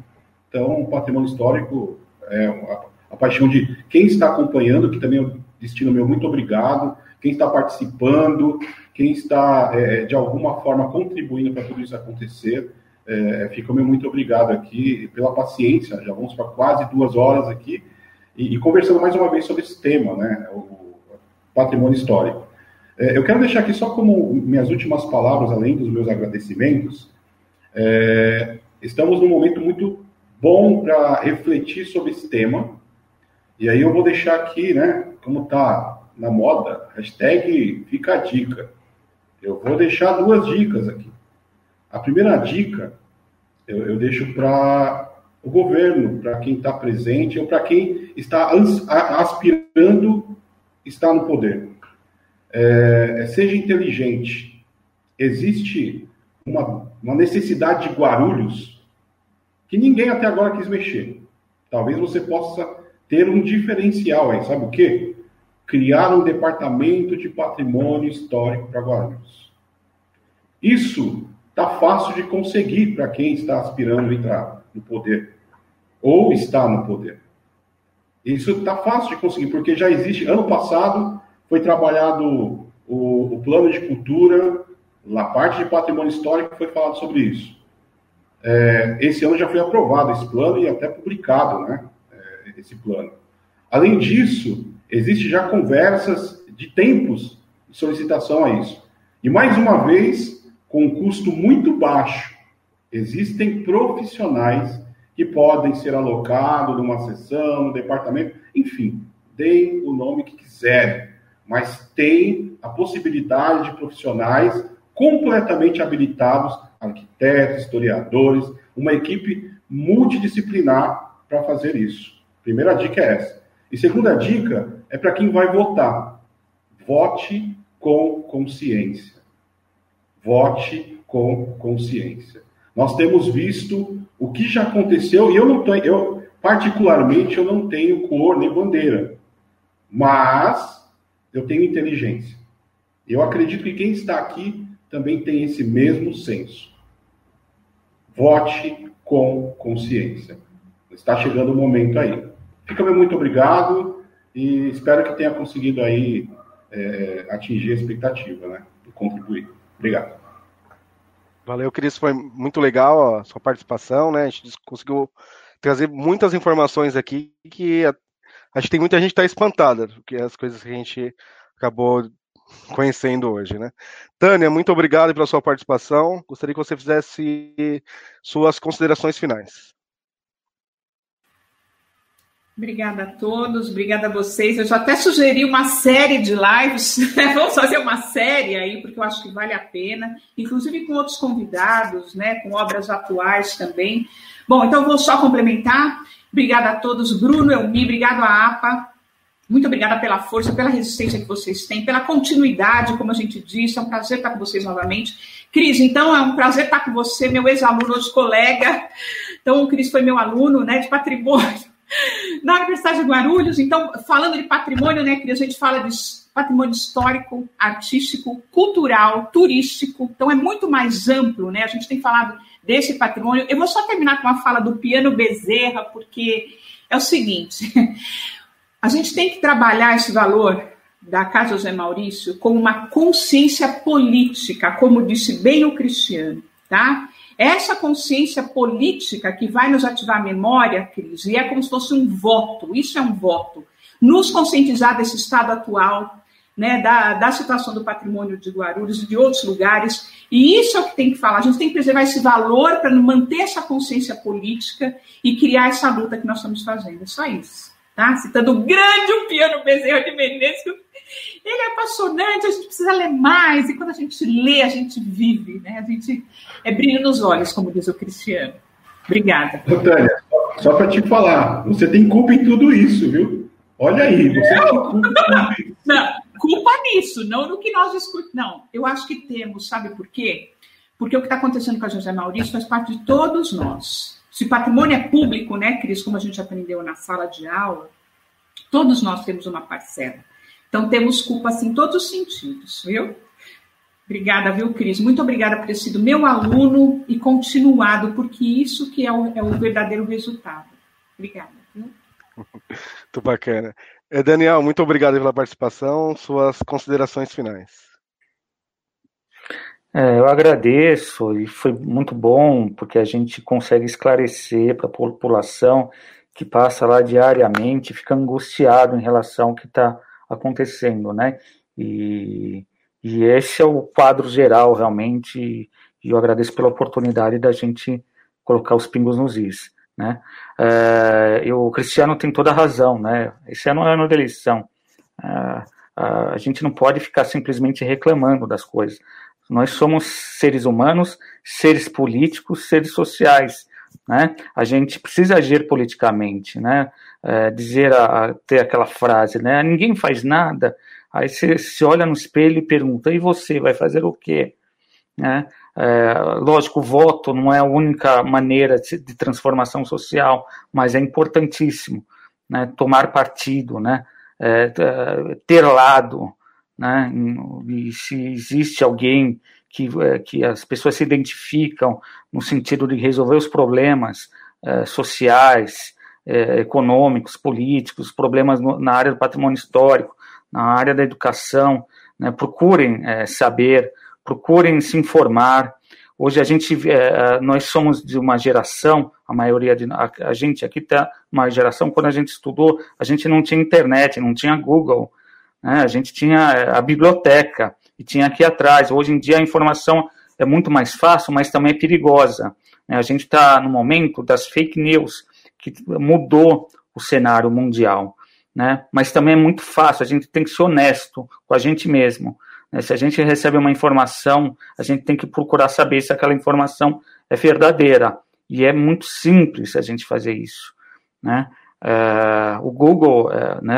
D: Então, o patrimônio histórico é a, a paixão de quem está acompanhando, que também é um destino meu, muito obrigado. Quem está participando, quem está, é, de alguma forma, contribuindo para tudo isso acontecer. É, fica meu muito obrigado aqui pela paciência. Já vamos para quase duas horas aqui e, e, conversando mais uma vez sobre esse tema, né, o patrimônio histórico. É, eu quero deixar aqui só como minhas últimas palavras, além dos meus agradecimentos. É, estamos num momento muito bom para refletir sobre esse tema. E aí eu vou deixar aqui, né, como está na moda, hashtag fica a dica. Eu vou deixar duas dicas aqui. A primeira dica eu, eu deixo para o governo, para quem está presente ou para quem está aspirando estar no poder. É, é, seja inteligente. Existe uma, uma necessidade de Guarulhos que ninguém até agora quis mexer. Talvez você possa ter um diferencial aí, sabe o quê? Criar um departamento de patrimônio histórico para Guarulhos. Isso está fácil de conseguir para quem está aspirando a entrar no poder ou está no poder. Isso está fácil de conseguir, porque já existe. Ano passado foi trabalhado o, o plano de cultura, na parte de patrimônio histórico foi falado sobre isso. É, esse ano já foi aprovado esse plano e até publicado, né? É, esse plano. Além disso, existe já conversas de tempos de solicitação a isso. E mais uma vez, com um custo muito baixo, existem profissionais que podem ser alocados numa sessão, no departamento, enfim, deem o nome que quiserem, mas tem a possibilidade de profissionais completamente habilitados, arquitetos, historiadores, uma equipe multidisciplinar para fazer isso. Primeira dica é essa. E segunda dica é para quem vai votar. Vote com consciência. Vote com consciência. Nós temos visto o que já aconteceu, e eu não tenho, eu, particularmente, eu não tenho cor nem bandeira, mas eu tenho inteligência. Eu acredito que quem está aqui também tem esse mesmo senso. Vote com consciência. Está chegando o momento aí. Fica muito obrigado e espero que tenha conseguido aí é, atingir a expectativa, né? E contribuir. Obrigado.
B: Valeu, Cris. Foi muito legal a sua participação, né? A gente conseguiu trazer muitas informações aqui que acho que tem muita gente que está espantada, porque as coisas que a gente acabou conhecendo hoje, né? Tânia, muito obrigado pela sua participação. Gostaria que você fizesse suas considerações finais.
C: Obrigada a todos, obrigada a vocês. Eu já até sugeri uma série de lives, <laughs> né? vamos fazer uma série aí, porque eu acho que vale a pena, inclusive com outros convidados, né, com obras atuais também. Bom, então vou só complementar. Obrigada a todos, Bruno, Elmi, obrigado a APA. Muito obrigada pela força, pela resistência que vocês têm, pela continuidade, como a gente disse. É um prazer estar com vocês novamente. Cris, então é um prazer estar com você, meu ex-aluno, hoje colega. Então, o Cris foi meu aluno né, de patrimônio <laughs> na Universidade de Guarulhos. Então, falando de patrimônio, né, que a gente fala de patrimônio histórico, artístico, cultural, turístico. Então, é muito mais amplo, né? A gente tem falado desse patrimônio. Eu vou só terminar com uma fala do Piano Bezerra, porque é o seguinte: <laughs> a gente tem que trabalhar esse valor da Casa José Maurício com uma consciência política, como disse bem o Cristiano, tá? Essa consciência política que vai nos ativar a memória, Cris, e é como se fosse um voto, isso é um voto, nos conscientizar desse estado atual, né, da, da situação do patrimônio de Guarulhos e de outros lugares, e isso é o que tem que falar. A gente tem que preservar esse valor para manter essa consciência política e criar essa luta que nós estamos fazendo. É só isso. Tá? Citando o grande Piano Bezerra de Menezes, ele é apaixonante, a gente precisa ler mais, e quando a gente lê, a gente vive, né? A gente é brilho nos olhos, como diz o Cristiano. Obrigada.
D: Tânia, só, para te falar, você tem culpa em tudo isso, viu? Olha aí, você não, tem culpa
C: em tudo isso. Nisso, não no que nós discutimos. Não, eu acho que temos, sabe por quê? Porque o que está acontecendo com a José Maurício faz parte de todos nós. Se patrimônio é público, né, Cris, como a gente aprendeu na sala de aula, todos nós temos uma parcela. Então, temos culpa assim, em todos os sentidos, viu? Obrigada, viu, Cris? Muito obrigada por ter sido meu aluno e continuado, porque isso que é o, é o verdadeiro resultado. Obrigada. <laughs>
B: Muito bacana. Eh, Daniel, muito obrigado pela participação. Suas considerações finais.
E: É, eu agradeço e foi muito bom porque a gente consegue esclarecer para a população que passa lá diariamente, fica angustiado em relação ao que está acontecendo, né? E, e esse é o quadro geral, realmente, e eu agradeço pela oportunidade da gente colocar os pingos nos is, né? É, o Cristiano tem toda a razão, né? Esse ano é ano da eleição. É, a gente não pode ficar simplesmente reclamando das coisas. Nós somos seres humanos, seres políticos, seres sociais, né? A gente precisa agir politicamente, né? É, dizer, a, ter aquela frase, né? Ninguém faz nada. Aí você se olha no espelho e pergunta: e você vai fazer o quê? Né? É, lógico, o voto não é a única maneira de, de transformação social, mas é importantíssimo, né? Tomar partido, né? É, ter lado, né? E se existe alguém que, é, que as pessoas se identificam no sentido de resolver os problemas é, sociais, é, econômicos, políticos, problemas no, na área do patrimônio histórico, na área da educação, né, procurem é, saber, procurem se informar. Hoje a gente, é, nós somos de uma geração, a maioria de a, gente aqui está uma geração quando a gente estudou, a gente não tinha internet, não tinha Google, né, a gente tinha a biblioteca e tinha aqui atrás. Hoje em dia a informação é muito mais fácil, mas também é perigosa. Né? A gente está no momento das fake news, que mudou o cenário mundial. Né? Mas também é muito fácil, a gente tem que ser honesto com a gente mesmo. Né? Se a gente recebe uma informação, a gente tem que procurar saber se aquela informação é verdadeira. E é muito simples a gente fazer isso. Né? É, o Google, é, né,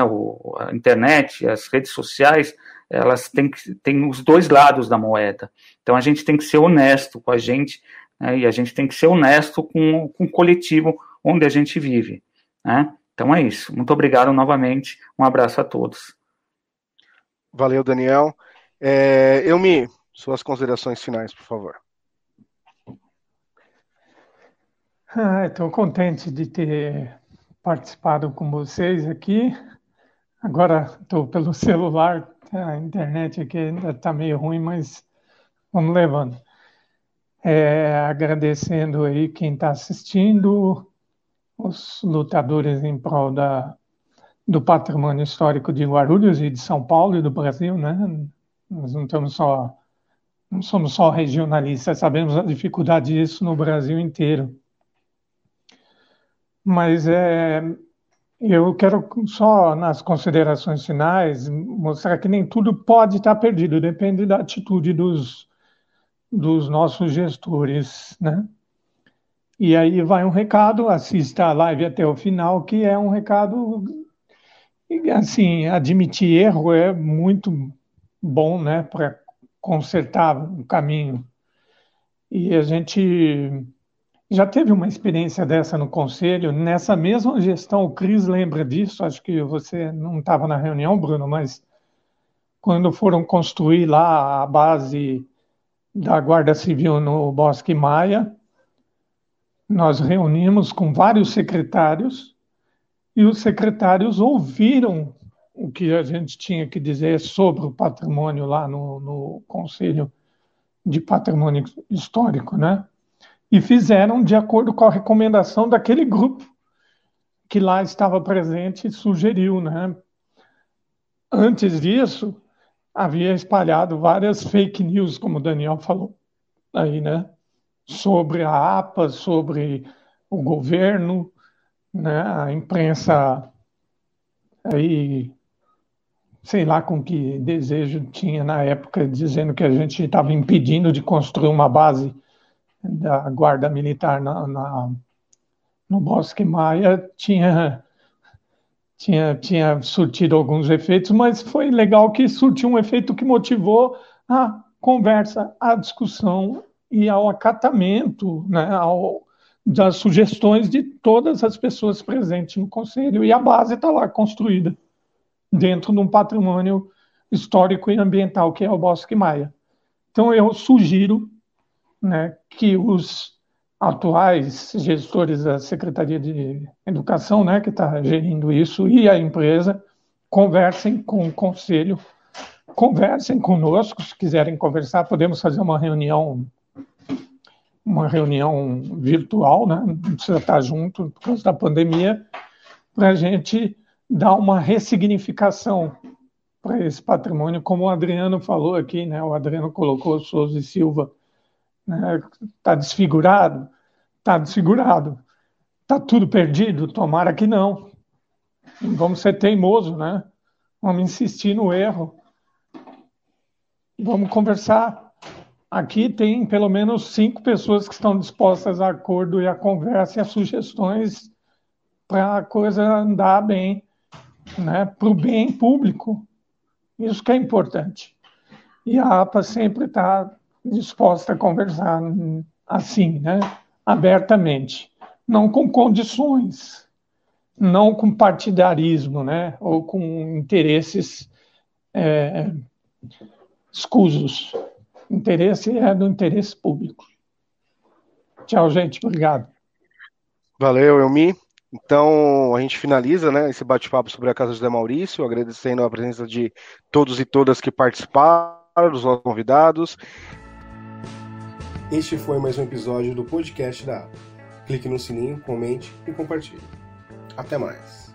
E: a internet, as redes sociais, elas têm, têm os dois lados da moeda. Então a gente tem que ser honesto com a gente né, e a gente tem que ser honesto com, com o coletivo onde a gente vive. Né? Então é isso. Muito obrigado novamente. Um abraço a todos.
B: Valeu, Daniel. É, eu me suas considerações finais, por favor.
F: Estou ah, contente de ter participado com vocês aqui. Agora estou pelo celular, a internet aqui ainda está meio ruim, mas vamos levando. É, agradecendo aí quem está assistindo, os lutadores em prol da, do patrimônio histórico de Guarulhos e de São Paulo e do Brasil, né? Nós não só não somos só regionalistas, sabemos a dificuldade disso no Brasil inteiro. Mas é, eu quero só, nas considerações finais, mostrar que nem tudo pode estar perdido, depende da atitude dos, dos nossos gestores, né? E aí vai um recado, assista a live até o final, que é um recado, assim, admitir erro é muito bom, né, para consertar o caminho. E a gente já teve uma experiência dessa no conselho, nessa mesma gestão, o Cris lembra disso, acho que você não estava na reunião, Bruno, mas quando foram construir lá a base da Guarda Civil no Bosque Maia, nós reunimos com vários secretários e os secretários ouviram o que a gente tinha que dizer sobre o patrimônio lá no, no Conselho de Patrimônio Histórico, né? e fizeram de acordo com a recomendação daquele grupo que lá estava presente e sugeriu, né? Antes disso, havia espalhado várias fake news, como o Daniel falou aí, né? Sobre a APA, sobre o governo, né? A imprensa aí, sei lá com que desejo tinha na época, dizendo que a gente estava impedindo de construir uma base da guarda militar na, na no Bosque Maia tinha tinha, tinha surtido alguns efeitos, mas foi legal que surtiu um efeito que motivou a conversa, a discussão e ao acatamento né, ao, das sugestões de todas as pessoas presentes no Conselho. E a base está lá construída, dentro de um patrimônio histórico e ambiental que é o Bosque Maia. Então, eu sugiro né, que os atuais gestores da Secretaria de Educação, né, que está gerindo isso, e a empresa, conversem com o conselho, conversem conosco, se quiserem conversar, podemos fazer uma reunião uma reunião virtual, né? não precisa estar junto por causa da pandemia, para a gente dar uma ressignificação para esse patrimônio, como o Adriano falou aqui, né? o Adriano colocou Souza e Silva né? desfigurado? Está desfigurado. Está tudo perdido? Tomara que não. Vamos ser teimoso, né? Vamos insistir no erro. Vamos conversar. Aqui tem pelo menos cinco pessoas que estão dispostas a acordo e a conversa e as sugestões para a coisa andar bem, né? para o bem público. Isso que é importante. E a APA sempre está disposta a conversar assim, né? abertamente, não com condições, não com partidarismo, né? ou com interesses é, escusos. O interesse é do interesse público. Tchau, gente. Obrigado.
B: Valeu, Elmi. Então, a gente finaliza né, esse bate-papo sobre a Casa José Maurício, agradecendo a presença de todos e todas que participaram, dos nossos convidados.
A: Este foi mais um episódio do podcast da Clique no sininho, comente e compartilhe. Até mais.